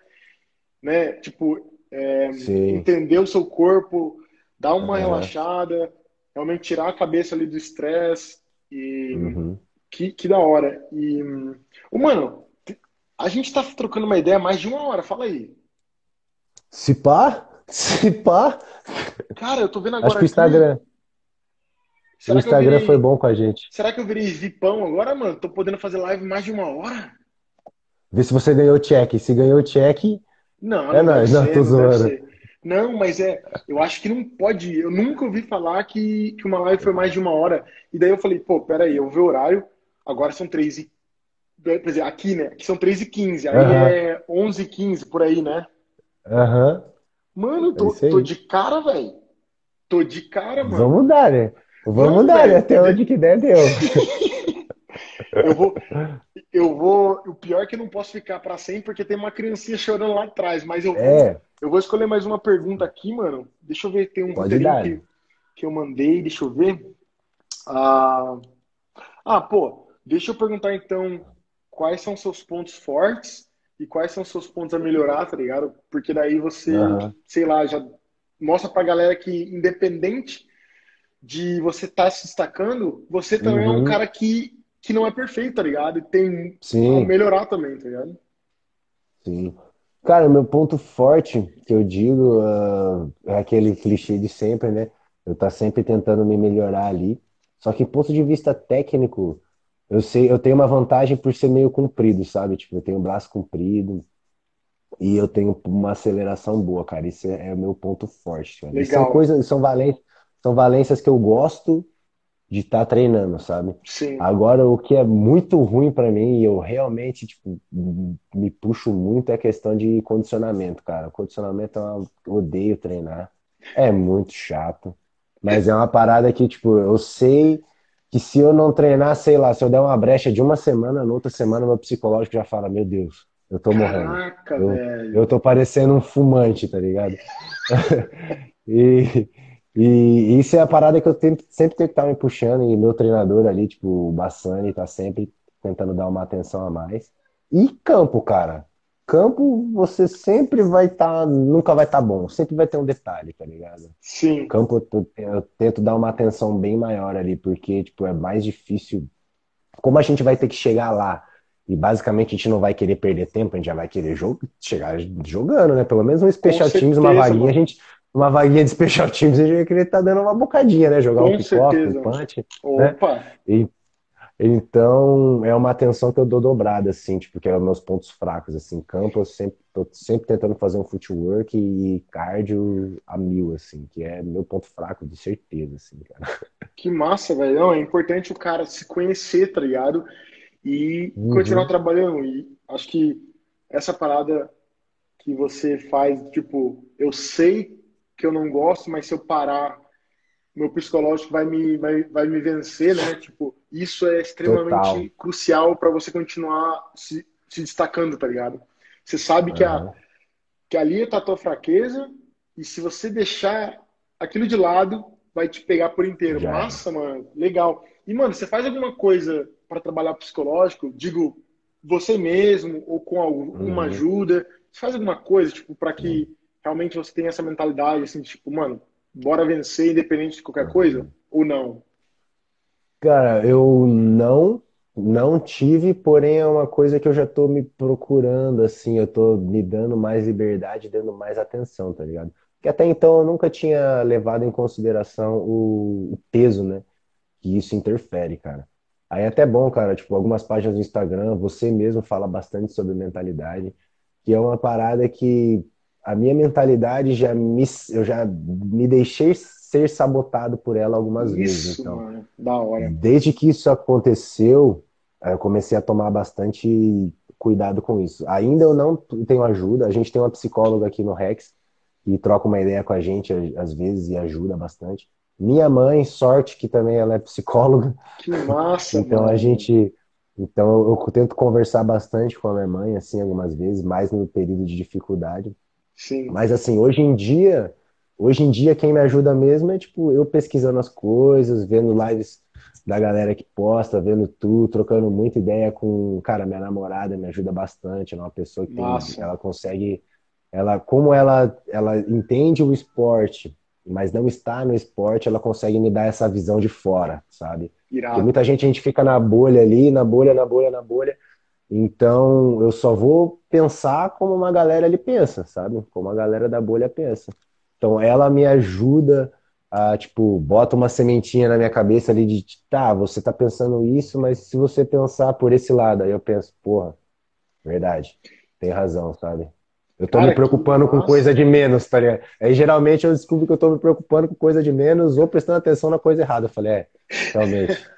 né? Tipo, é, entender o seu corpo, dar uma relaxada, realmente tirar a cabeça ali do estresse e Uhum. que, que da hora. E, mano, a gente tá trocando uma ideia mais de uma hora, fala aí. Se pá, se pá. Cara, eu tô vendo agora Acho que o Instagram, o será eu Instagram virei, foi bom com a gente. será que eu virei VIPão agora, mano? Tô podendo fazer live mais de uma hora? Vê se você ganhou o check. Se ganhou o check, Não, É não deve nóis, não, ser, tô não. Não, mas é, eu acho que não pode. Eu nunca ouvi falar que, que uma live foi mais de uma hora. E daí eu falei, pô, peraí, eu vi o horário, agora são 3 e. Quer dizer, aqui, né? Aqui são 3 e 15, aí é 11 e 15 por aí, né? aham, Mano, tô, É isso aí. tô de cara, velho. Tô de cara, mano. vamos dar, né? Vamos Vamos, dar, né? velho. Até onde que der, deu. *laughs* Eu vou, eu vou. O pior é que eu não posso ficar pra sempre porque tem uma criancinha chorando lá atrás, mas eu vou, É, eu vou escolher mais uma pergunta aqui, mano. Deixa eu ver, tem um roteirinho que, que eu mandei, deixa eu ver. Ah, ah, pô, deixa eu perguntar então quais são seus pontos fortes e quais são seus pontos a melhorar, tá ligado? Porque daí você, Aham. sei lá, já mostra pra galera que independente de você estar se destacando, você também é um Uhum. cara que, que não é perfeito, tá ligado? E tem sim. melhorar também, tá ligado? Sim. Cara, meu ponto forte que eu digo ah, é aquele clichê de sempre, né? Eu tá sempre tentando me melhorar ali. Só que, ponto de vista técnico, eu sei, eu tenho uma vantagem por ser meio comprido, sabe? Tipo, eu tenho o braço comprido e eu tenho uma aceleração boa, cara. Isso é, é o meu ponto forte. E são Legal. coisas, são valências, são valências que eu gosto de estar treinando, sabe? Sim. Agora, o que é muito ruim pra mim, e eu realmente, tipo, me puxo muito, é a questão de condicionamento, cara. Condicionamento é uma... eu odeio treinar. É muito chato. Mas é uma parada que, tipo, eu sei que se eu não treinar, sei lá, se eu der uma brecha de uma semana, na outra semana meu psicológico já fala, meu Deus, eu tô morrendo. Caraca, Eu- velho. Eu tô parecendo um fumante, tá ligado? *laughs* E, e isso é a parada que eu sempre tenho que estar me puxando, e meu treinador ali, tipo, o Bassani, tá sempre tentando dar uma atenção a mais. E campo, cara. Campo, você sempre vai estar, nunca vai estar bom, sempre vai ter um detalhe, tá ligado? Sim. Campo, eu, eu tento dar uma atenção bem maior ali, porque, tipo, é mais difícil. Como a gente vai ter que chegar lá e basicamente a gente não vai querer perder tempo, a gente já vai querer jo- chegar jogando, né? Pelo menos um Special Com Teams, uma vaguinha, a mano. gente, uma vaguinha de Special *laughs* Teams, a gente vai querer estar dando uma bocadinha, né? Jogar um Com pick-off, certeza. um punch. Opa, E- então, é uma atenção que eu dou dobrada, assim, tipo, que é os meus pontos fracos, assim, campo, eu sempre, tô sempre tentando fazer um footwork e cardio a mil, assim, que é meu ponto fraco, de certeza, assim, cara. *laughs* que massa, velho. Não, é importante o cara se conhecer, tá ligado? E Uhum. continuar trabalhando. E acho que essa parada que você faz, tipo, eu sei que eu não gosto, mas se eu parar, meu psicológico vai me, vai, vai me vencer, né? Tipo, isso é extremamente Total. crucial para você continuar se, se destacando, tá ligado? Você sabe que a, que ali tá a tua fraqueza, e se você deixar aquilo de lado, vai te pegar por inteiro. Já. Massa, mano, legal. E, mano, você faz alguma coisa para trabalhar psicológico? Digo, você mesmo, ou com alguma Uhum. ajuda? Você faz alguma coisa, tipo, para que realmente você tenha essa mentalidade, assim, tipo, mano, bora vencer independente de qualquer coisa? Ou não? Cara, eu não, não tive, porém é uma coisa que eu já tô me procurando, assim, eu tô me dando mais liberdade, dando mais atenção, tá ligado? Porque até então eu nunca tinha levado em consideração o, o peso, né? Que isso interfere, cara. Aí é até bom, cara, tipo, algumas páginas do Instagram, você mesmo fala bastante sobre mentalidade, que é uma parada que a minha mentalidade já me, eu já me deixei ser sabotado por ela algumas vezes, Isso, então. mano, da hora. Desde que isso aconteceu, eu comecei a tomar bastante cuidado com isso. Ainda eu não tenho ajuda, a gente tem uma psicóloga aqui no Rex que troca uma ideia com a gente a- às vezes e ajuda bastante. Minha mãe, sorte que também ela é psicóloga, Que massa, *laughs* então a mano. gente, então eu tento conversar bastante com a minha mãe assim algumas vezes, mais no período de dificuldade. Sim. Mas assim, hoje em dia, hoje em dia quem me ajuda mesmo é tipo eu pesquisando as coisas, vendo lives da galera que posta, vendo tu, trocando muita ideia com, cara, minha namorada me ajuda bastante, é uma pessoa que tem, ela consegue ela, como ela, ela entende o esporte, mas não está no esporte, ela consegue me dar essa visão de fora, sabe? Irado. Porque muita gente a gente fica na bolha ali, na bolha, na bolha, na bolha. Então eu só vou pensar como uma galera ali pensa, sabe? Como a galera da bolha pensa. Então ela me ajuda a, tipo, bota uma sementinha na minha cabeça ali de, tá, você tá pensando isso, mas se você pensar por esse lado, aí eu penso, porra, verdade, tem razão, sabe? Eu tô Cara, me preocupando com coisa de menos, tá ligado? Aí geralmente eu descubro que eu tô me preocupando com coisa de menos ou prestando atenção na coisa errada. Eu falei, é, realmente,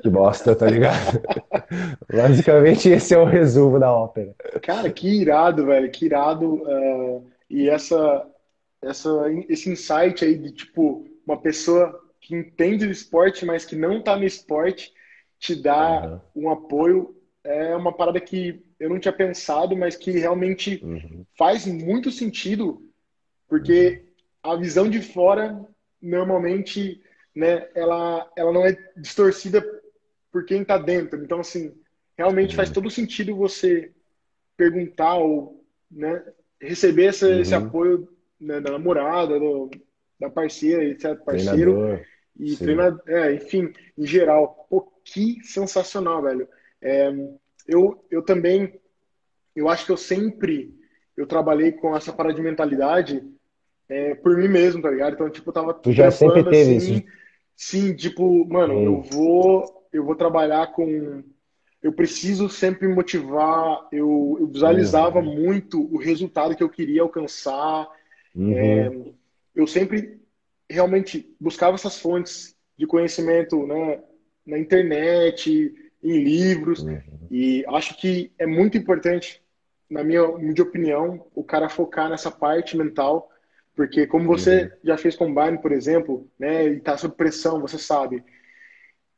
que bosta, tá ligado? *laughs* Basicamente esse é o resumo da ópera. Cara, que irado, velho, que irado. ah, e essa, essa, esse insight aí de, tipo, uma pessoa que entende do esporte, mas que não tá no esporte, te dá Aham. um apoio, é uma parada que eu não tinha pensado, mas que realmente Uhum. faz muito sentido, porque a visão de fora, normalmente, né, ela, ela não é distorcida por quem tá dentro. Então, assim, realmente faz todo sentido você perguntar ou, né, receber essa- esse Uhum. apoio, né, da namorada, do- da parceira, etc, parceiro, Treinador. e é, enfim, em geral. Pô, que sensacional, velho. É, eu, eu também, eu acho que eu sempre, eu trabalhei com essa parada de mentalidade é, por mim mesmo, tá ligado? Então, tipo, eu tava Tu já sempre teve assim, isso? Sim, tipo, mano, Sim. eu vou, eu vou trabalhar com, eu preciso sempre me motivar, eu, eu visualizava Uhum. muito o resultado que eu queria alcançar, Uhum. eu sempre realmente buscava essas fontes de conhecimento, né, na internet, em livros, Uhum. e acho que é muito importante, na minha humilde opinião, o cara focar nessa parte mental, porque como você já fez combine, por exemplo, né, e tá sob pressão, você sabe,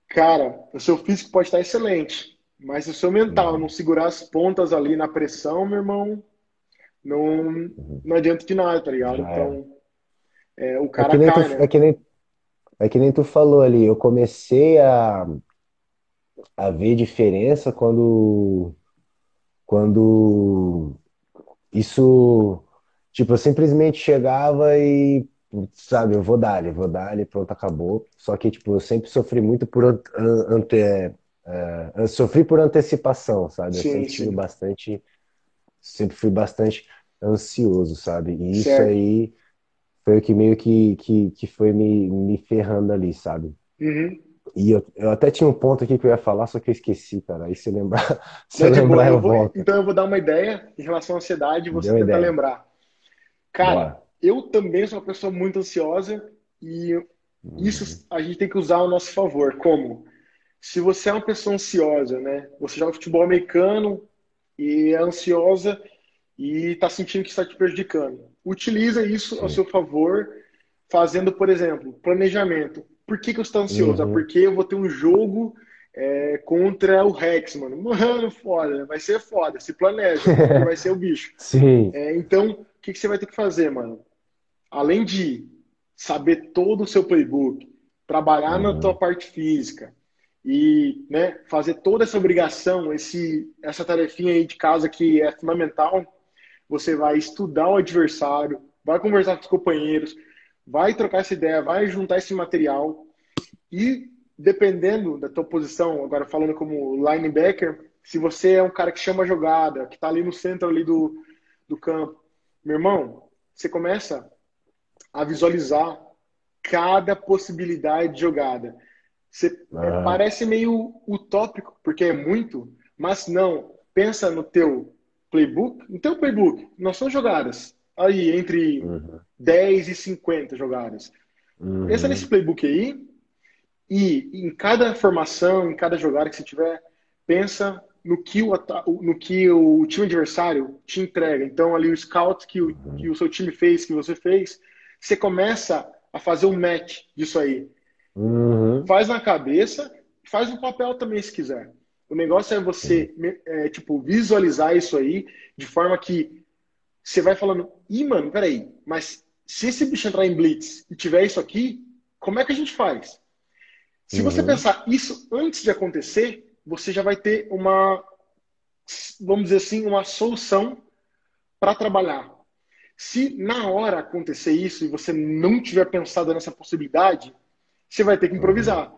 cara, o seu físico pode estar excelente, mas se o seu mental não segurar as pontas ali na pressão, meu irmão, não, não adianta de nada, tá ligado? É. Então, é, o É cara que nem tu, cai, né? é que nem, é que nem tu falou ali, eu comecei a, a ver diferença quando, quando isso, tipo, eu simplesmente chegava e, sabe, eu vou dar, vou dar, pronto, acabou. Só que, tipo, eu sempre sofri muito por ante, é, sofri por antecipação, sabe? Eu Sim, sempre tive bastante, sempre fui bastante ansioso, sabe? E isso Certo. aí foi o que meio que, que, que foi me, me ferrando ali, sabe? Uhum. E eu, eu até tinha um ponto aqui que eu ia falar, só que eu esqueci, cara. Aí se lembrar, *laughs* se eu Não, lembrar, eu eu vou- volto. então eu vou dar uma ideia em relação à ansiedade e você Deu tenta ideia. lembrar. Cara, Bora. eu também sou uma pessoa muito ansiosa e isso a gente tem que usar ao nosso favor. Como? Se você é uma pessoa ansiosa, né? Você joga futebol americano e é ansiosa e está sentindo que está te prejudicando. Utiliza isso ao Sim. seu favor, fazendo, por exemplo, planejamento. Por que que eu estou ansioso? Uhum. Porque eu vou ter um jogo é, contra o Rex, mano. *laughs* Mano, foda, vai ser foda. Se planeja, *laughs* vai ser o bicho. Sim. É, então, que, que você vai ter que fazer, mano? Além de saber todo o seu playbook, trabalhar na Uhum. tua parte física e né, fazer toda essa obrigação, esse, essa tarefinha aí de casa que é fundamental, você vai estudar o adversário, vai conversar com os companheiros, vai trocar essa ideia, vai juntar esse material e dependendo da tua posição, agora falando como linebacker, se você é um cara que chama a jogada, que está ali no centro ali do, do campo, meu irmão, você começa a visualizar cada possibilidade de jogada. Você, é, parece meio utópico, porque é muito, mas não. Pensa no teu playbook, no teu playbook, não são jogadas. Aí, entre Uhum. 10 e 50 jogadas. Uhum. Pensa nesse playbook aí e em cada formação, em cada jogada que você tiver, pensa no que o, no que o time adversário te entrega. Então, ali o scout que o, que o seu time fez, que você fez, você começa a fazer um match disso aí. Uhum. Faz na cabeça, faz no papel também se quiser. O negócio é você é, tipo, visualizar isso aí de forma que você vai falando, ih, mano, peraí, mas se esse bicho entrar em blitz e tiver isso aqui, como é que a gente faz? Se você Uhum. pensar isso antes de acontecer, você já vai ter uma, vamos dizer assim, uma solução para trabalhar. Se na hora acontecer isso e você não tiver pensado nessa possibilidade, você vai ter que improvisar.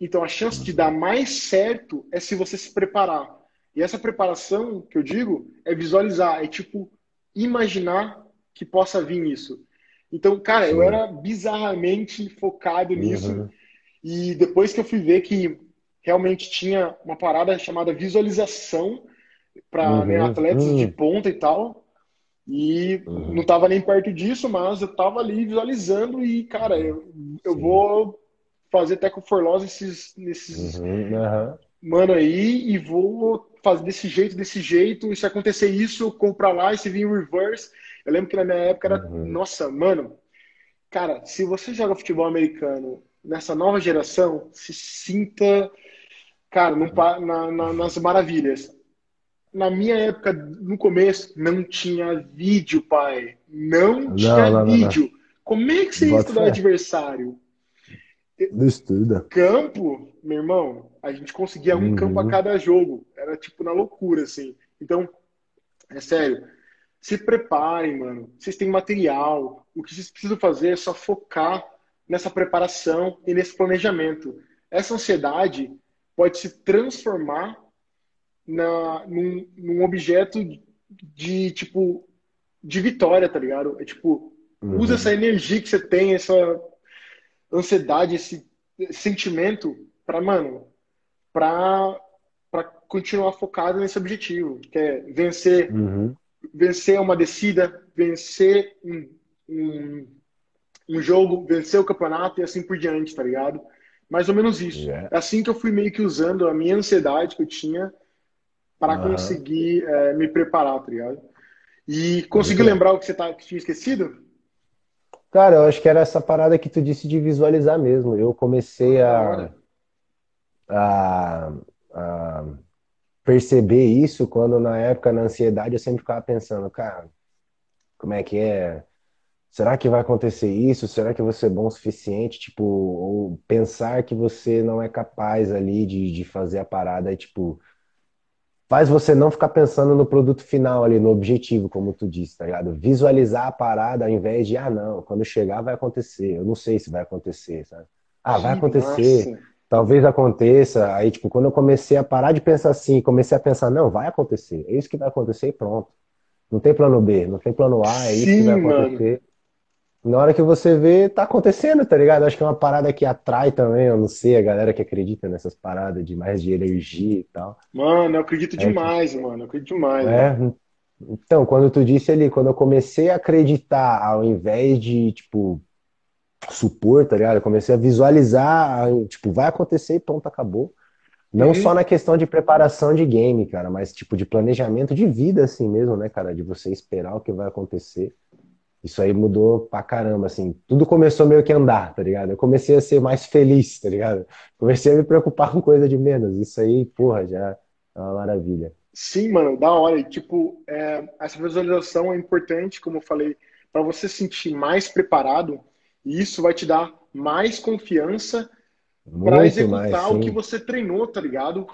Então a chance de dar mais certo é se você se preparar. E essa preparação que eu digo é visualizar, é tipo imaginar que possa vir isso. Então, cara, Sim. eu era bizarramente focado nisso. Uhum. E depois que eu fui ver que realmente tinha uma parada chamada visualização para uhum. né, atletas uhum. de ponta e tal. E uhum. não estava nem perto disso, mas eu estava ali visualizando e, cara, eu, eu vou fazer Teco Forloss nesses, nesses uhum. mano aí e vou fazer desse jeito, desse jeito. E se acontecer isso, pra lá e se vir em reverse. Eu lembro que na minha época era, uhum. nossa, mano, cara, se você joga futebol americano nessa nova geração, se sinta, cara, no, na, na, nas maravilhas na minha época, no começo, não tinha vídeo, pai. Não, não tinha não, vídeo. Não, Como é que você ia estudar adversário? Não estuda. Campo, meu irmão, a gente conseguia um uhum. campo a cada jogo. Era tipo na loucura, assim. Então, é sério. Se preparem, mano. Vocês têm material. O que vocês precisam fazer é só focar nessa preparação e nesse planejamento. Essa ansiedade pode se transformar na, num, num objeto de, tipo, de vitória, tá ligado? É tipo, uhum. usa essa energia que você tem, essa ansiedade, esse, sentimento para, mano, pra, pra continuar focado nesse objetivo, que é vencer, uhum. vencer uma descida, vencer um, um, um, jogo, vencer o campeonato e assim por diante, tá ligado? Mais ou menos isso. Yeah. É assim que eu fui meio que usando a minha ansiedade que eu tinha para uhum. conseguir é, me preparar, tá ligado? E conseguir lembrar o que você tá, que tinha esquecido? Cara, eu acho que era essa parada que tu disse de visualizar mesmo. Eu comecei a, a, a perceber isso quando na época, na ansiedade, eu sempre ficava pensando, cara, como é que é? Será que vai acontecer isso? Será que você é bom o suficiente? Tipo, ou pensar que você não é capaz ali de, de fazer a parada e, tipo, faz você não ficar pensando no produto final ali, no objetivo, como tu disse, tá ligado? Visualizar a parada ao invés de, ah, não, quando chegar vai acontecer. Eu não sei se vai acontecer, sabe? Ah, vai acontecer. Nossa. Talvez aconteça. Aí, tipo, quando eu comecei a parar de pensar assim, comecei a pensar, não, vai acontecer. É isso que vai acontecer e pronto. Não tem plano B, não tem plano A, é isso Sim, que vai acontecer. Mano na hora que você vê, tá acontecendo, tá ligado? Acho que é uma parada que atrai também, eu não sei, a galera que acredita nessas paradas de mais de energia e tal. Mano, eu acredito é demais, mano, eu acredito demais. É, mano. então, quando tu disse ali, quando eu comecei a acreditar, ao invés de, tipo, supor, tá ligado? Eu comecei a visualizar, tipo, vai acontecer e pronto, acabou. Não uhum. só na questão de preparação de game, cara, mas tipo de planejamento de vida assim mesmo, né, cara? De você esperar o que vai acontecer. Isso aí mudou pra caramba, assim. Tudo começou meio que a andar, tá ligado? Eu comecei a ser mais feliz, tá ligado? Comecei a me preocupar *laughs* com coisa de menos. Isso aí, porra, já é uma maravilha. Sim, mano, da hora. E, tipo, é, essa visualização é importante, como eu falei, para você se sentir mais preparado. E isso vai te dar mais confiança para executar mais, o que você treinou, tá ligado?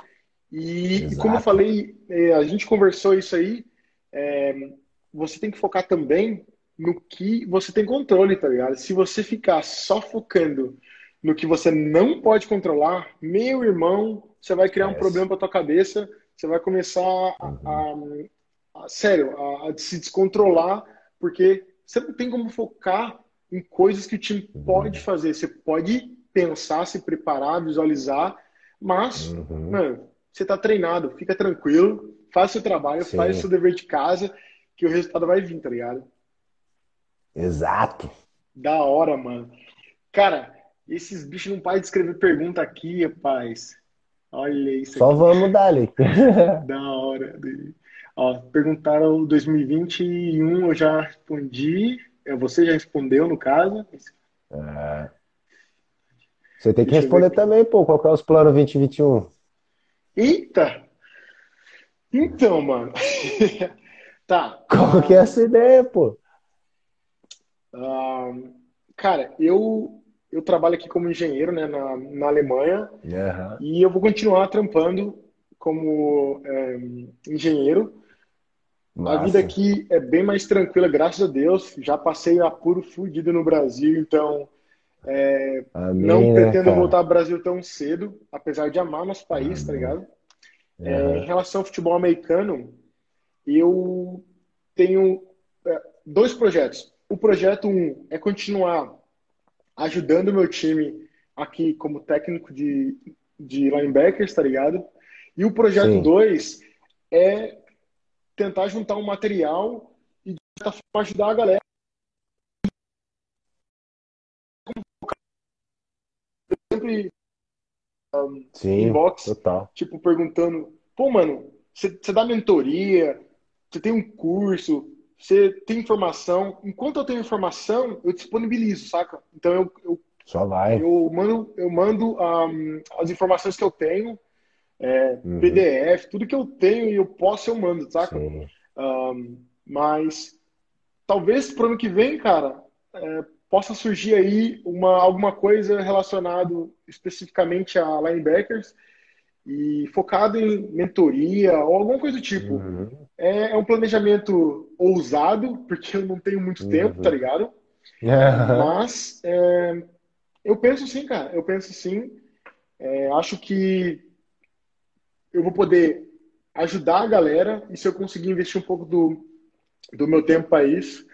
E, e como eu falei, é, a gente conversou isso aí. É, você tem que focar também no que você tem controle, tá ligado? Se você ficar só focando no que você não pode controlar, meu irmão, você vai criar um problema para tua cabeça, você vai começar a, a, a sério, a, a, se descontrolar, porque você não tem como focar em coisas que o time uhum. pode fazer. Você pode pensar, se preparar, visualizar, mas, uhum. mano, você tá treinado, fica tranquilo, faz seu trabalho, Sim. faz seu dever de casa, que o resultado vai vir, tá ligado? Exato. Da hora, mano. Cara, esses bichos não param de escrever pergunta aqui, rapaz. Olha isso. Só aqui. vamos dar, ali. *laughs* da hora. Ó, perguntaram 2021, eu já respondi. É, você já respondeu, no caso. É. Você tem que Deixa responder também, pô. Qual que é os planos 2021? Eita! Então, mano. *laughs* tá. Qual que é essa ideia, pô? Uh, cara, eu, eu trabalho aqui como engenheiro né, na, na Alemanha uhum. e eu vou continuar trampando como é, engenheiro. A vida aqui é bem mais tranquila, graças a Deus. Já passei apuro fudido no Brasil, então é, Amém, não pretendo né, voltar ao Brasil tão cedo, apesar de amar nosso país, Amém. tá ligado? É, em relação ao futebol americano, eu tenho é, dois projetos. O projeto um é continuar ajudando o meu time aqui como técnico de, de linebackers, tá ligado? E o projeto Sim. dois é tentar juntar um material e de certa forma ajudar a galera. sempre um, Sim, inbox, total. tipo, perguntando, pô, mano, você dá mentoria, você tem um curso, você tem informação. Enquanto eu tenho informação, eu disponibilizo, saca? Então eu, eu só vai. Eu mando, eu mando um, as informações que eu tenho, é, uhum. PDF, tudo que eu tenho e eu posso, eu mando, saca? Um, mas talvez pro ano que vem, cara, é, possa surgir aí uma, alguma coisa relacionado especificamente a linebackers e focado em mentoria ou alguma coisa do tipo. Uhum. É, é, um planejamento ousado, porque eu não tenho muito uhum. tempo, tá ligado? *laughs* Mas é, eu penso sim, cara. Eu penso sim. É, acho que eu vou poder ajudar a galera e se eu conseguir investir um pouco do, do meu tempo para isso,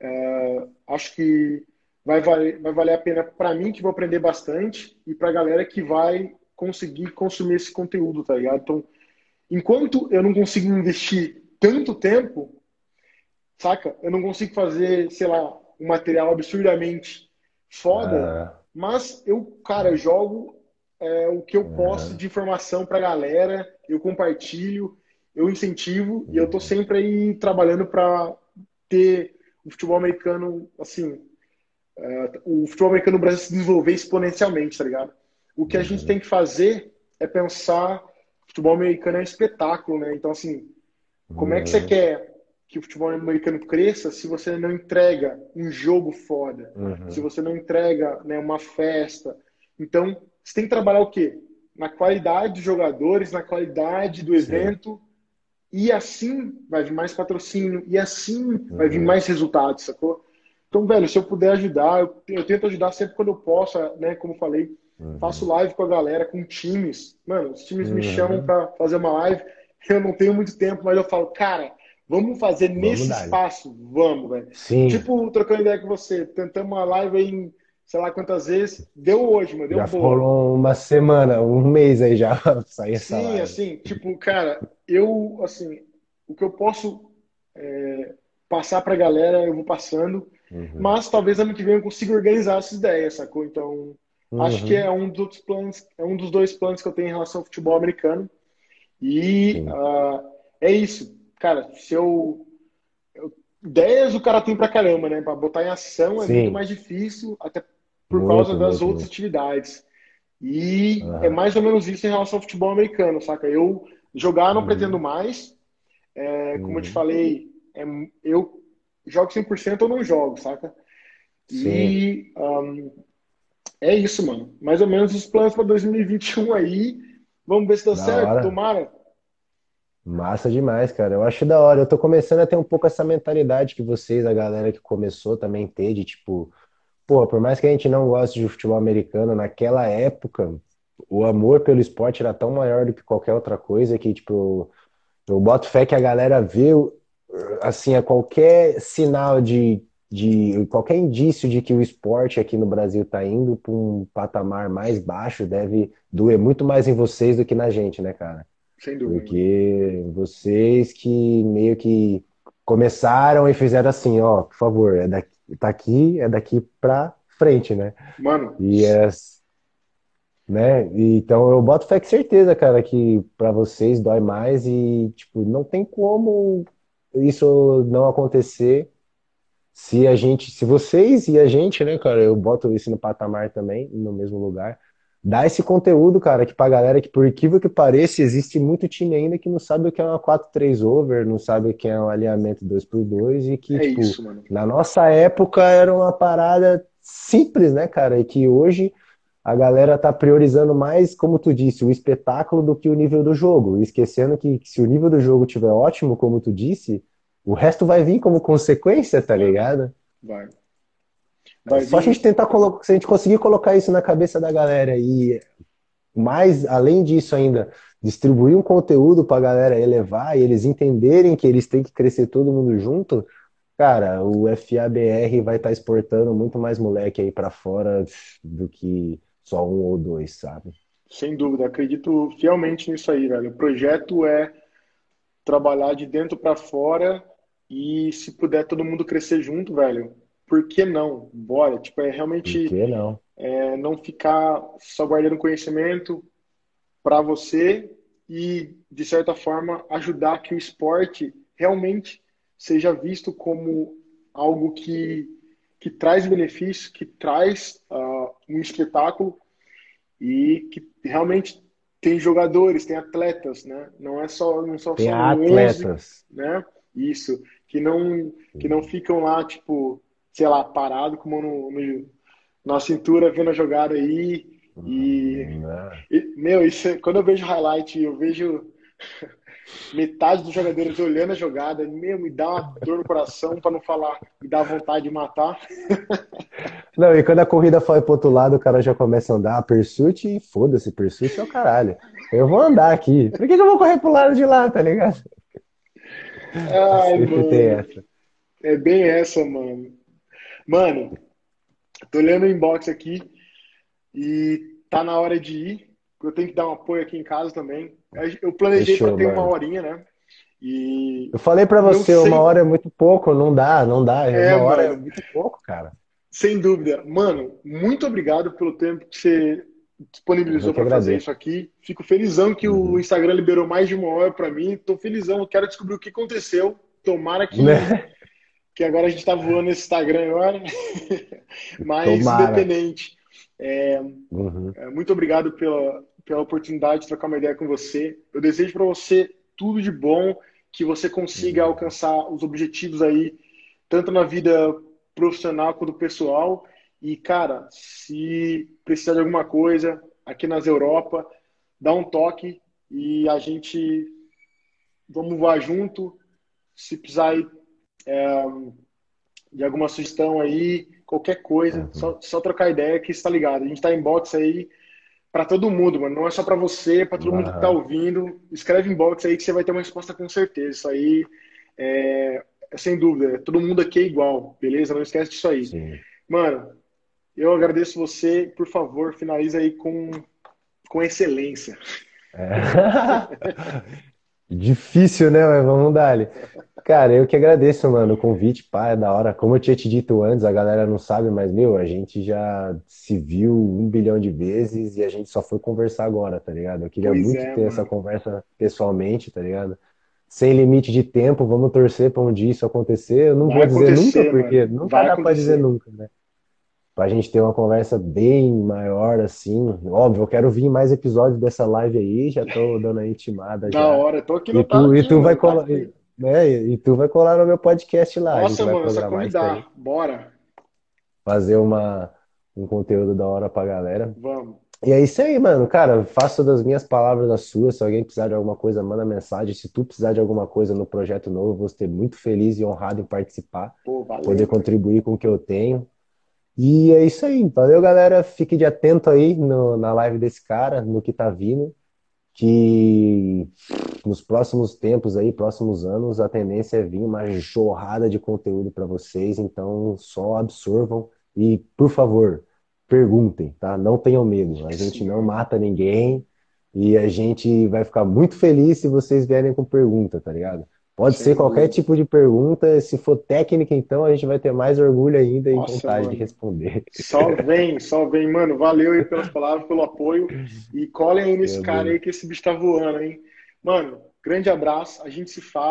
é, acho que vai valer, vai valer a pena para mim, que vou aprender bastante, e para a galera que vai conseguir consumir esse conteúdo, tá ligado? Então, enquanto eu não consigo investir tanto tempo, saca? Eu não consigo fazer, sei lá, um material absurdamente foda, é. mas eu, cara, jogo é, o que eu posso de informação pra galera, eu compartilho, eu incentivo e eu tô sempre aí trabalhando para ter o futebol americano, assim, é, o futebol americano no Brasil se desenvolver exponencialmente, tá ligado? O que a gente tem que fazer é pensar futebol americano é um espetáculo, né? Então, assim, como é que você quer que o futebol americano cresça se você não entrega um jogo foda, uhum. se você não entrega né, uma festa. Então, você tem que trabalhar o quê? Na qualidade dos jogadores, na qualidade do evento, Sim. e assim vai vir mais patrocínio, e assim uhum. vai vir uhum. mais resultados, sacou? Então, velho, se eu puder ajudar, eu, eu tento ajudar sempre quando eu posso, né? Como falei, uhum. faço live com a galera, com times. Mano, os times me chamam para fazer uma live, eu não tenho muito tempo, mas eu falo, cara, Vamos fazer Vamos nesse dar, espaço? Vamos, velho. Sim. Tipo, trocando ideia com você, tentamos uma live aí em sei lá quantas vezes. Deu hoje, mano. Deu já foram uma semana, um mês aí já *laughs* sair essa Sim, live. assim, tipo, cara, eu, assim, o que eu posso é, passar pra galera, eu vou passando. Uhum. Mas talvez ano que vem eu consiga organizar essas ideias, sacou? Então, uhum. acho que é um dos planos, é um dos dois planos que eu tenho em relação ao futebol americano. E uh, é isso cara, se eu, eu. Ideias o cara tem pra caramba, né? Pra botar em ação é Sim. muito mais difícil, até por muito, causa das muito, outras muito. atividades. E uhum. é mais ou menos isso em relação ao futebol americano, saca? Eu jogar não uhum. pretendo mais. É, como uhum. eu te uhum. falei, é, eu jogo 100% ou não jogo, saca? Sim. E um, é isso, mano. Mais ou menos os planos para 2021 aí. Vamos ver se dá certo. Hora. Tomara. Massa demais, cara. Eu acho da hora. Eu tô começando a ter um pouco essa mentalidade que vocês, a galera que começou também ter, de tipo, pô, por mais que a gente não goste de futebol americano, naquela época, o amor pelo esporte era tão maior do que qualquer outra coisa que, tipo, eu boto fé que a galera vê, assim, a qualquer sinal de, de qualquer indício de que o esporte aqui no Brasil tá indo para um patamar mais baixo, deve doer muito mais em vocês do que na gente, né, cara? Sem dúvida. Porque vocês que meio que começaram e fizeram assim, ó, por favor, é daqui, tá aqui, é daqui pra frente, né? Mano. E é, né? Então eu boto fé com certeza, cara, que para vocês dói mais e tipo, não tem como isso não acontecer se a gente, se vocês e a gente, né, cara, eu boto isso no patamar também, no mesmo lugar, dá esse conteúdo, cara, que pra galera que, por incrível que pareça, existe muito time ainda que não sabe o que é uma 4-3 over, não sabe o que é um alinhamento 2x2 e que, é tipo, isso, na nossa época era uma parada simples, né, cara? E que hoje a galera tá priorizando mais, como tu disse, o espetáculo do que o nível do jogo, esquecendo que, que se o nível do jogo tiver ótimo, como tu disse, O resto vai vir como consequência, tá ligado? Vai. Vai Só a vir. gente tentar colocar, se a gente conseguir colocar isso na cabeça da galera e mais, além disso ainda, distribuir um conteúdo pra galera elevar e eles entenderem que eles têm que crescer todo mundo junto, cara, o FABR vai estar exportando muito mais moleque aí pra fora do que só um ou dois, sabe? Sem dúvida, acredito fielmente nisso aí, velho. O projeto é trabalhar de dentro para fora e se puder todo mundo crescer junto, velho, por que não? Bora. Tipo, é Por realmente não? é, não ficar só guardando conhecimento para você e, de certa forma, ajudar que o esporte realmente seja visto como algo que, que traz benefício, que traz ah, um espetáculo e que realmente tem jogadores, tem atletas, né? Não é só, não só Tem são 11, atletas. né? Isso, que não que não ficam lá, tipo, sei lá, parado com a mão no, no- na cintura vendo a jogada aí e, Né? e, meu, isso é- quando eu vejo highlight, eu vejo *laughs* metade dos jogadores olhando a jogada, meu, me dá uma dor no coração para não falar, me dá vontade de matar. *laughs* Não, e quando a corrida foi pro outro lado, o cara já começa a andar, pursuit, e foda-se, pursuit é o caralho. Eu vou andar aqui. Por que que eu vou correr pro lado de lá, tá ligado? Ai, mano, essa. é bem essa, mano. Mano, tô olhando o inbox aqui e tá na hora de ir. Eu tenho que dar um apoio aqui em casa também. Eu planejei Fechou, para ter uma mano. horinha, né? E Eu falei pra não você, uma hora é muito pouco, não dá, não dá. é, Uma hora é mano, muito pouco, cara. sem dúvida. Mano, muito obrigado pelo tempo que você disponibilizou para fazer isso aqui. Fico felizão que o Uhum. Instagram liberou mais de uma hora para mim. Tô felizão, eu quero descobrir o que aconteceu. Tomara que, Né? que agora a gente tá voando nesse Instagram agora. *laughs* Mas Tomara. independente. É, Uhum. é, muito obrigado pela, pela oportunidade de trocar uma ideia com você. Eu desejo para você tudo de bom, que você consiga Uhum. alcançar os objetivos aí, tanto na vida profissional quanto pessoal. E, cara, se precisar de alguma coisa aqui nas Europa, dá um toque e a gente vamos voar junto. Se precisar aí, é, de alguma sugestão aí, qualquer coisa, Uhum. só, só trocar ideia que está ligado. A gente tá em box aí para todo mundo, mano. Não é só para você, é para todo mundo que tá Aham. ouvindo. Escreve em box aí que você vai ter uma resposta com certeza. Isso aí é, é sem dúvida. Todo mundo aqui é igual, beleza? Não esquece disso aí. Sim. Mano, eu agradeço você. Por favor, finaliza aí com, com excelência. É. *laughs* Difícil, né? Mas vamos dar. Cara, eu que agradeço, mano, o convite, pá, é da hora. Como eu tinha te dito antes, a galera não sabe, mas, meu, a gente já se viu um bilhão de vezes e a gente só foi conversar agora, tá ligado? Eu queria Pois muito é, ter essa mano. conversa pessoalmente, tá ligado? Sem limite de tempo, vamos torcer pra um dia isso acontecer. Eu não Vai vou dizer nunca, acontecer, porque mano. nunca Vai dá pra dizer acontecer. nunca, né? Pra gente ter uma conversa bem maior, assim. Óbvio, eu quero vir mais episódios dessa live aí, já tô dando a intimada Da hora. Tô aqui E no tu, e tu vai colar, aqui. né? E tu vai colar no meu podcast lá. A gente Nossa, mano, só programar isso aí, convidar. Bora. fazer uma, um conteúdo da hora pra galera. Vamos. E é isso aí, mano. Cara, faço das minhas palavras as suas. Se alguém precisar de alguma coisa, manda mensagem. Se tu precisar de alguma coisa no projeto novo, eu vou ser muito feliz e honrado em participar, Pô, valeu. poder contribuir com o que eu tenho. E é isso aí. Valeu, galera. Fique de atento aí no- na live desse cara, no que tá vindo. Que nos próximos tempos aí, próximos anos, a tendência é vir uma jorrada de conteúdo para vocês. Então, só absorvam e, por favor, perguntem, tá? Não tenham medo. A gente não mata ninguém e a gente vai ficar muito feliz se vocês vierem com pergunta, tá ligado? Pode Sem ser qualquer tipo de pergunta. Se for técnica, então a gente vai ter mais orgulho ainda e Nossa, vontade de mano. responder. Só vem, só vem, mano. Valeu aí pelas palavras, pelo apoio. E colhem aí nesse Meu cara Deus. aí que esse bicho tá voando, hein? Mano, grande abraço. A gente se fala.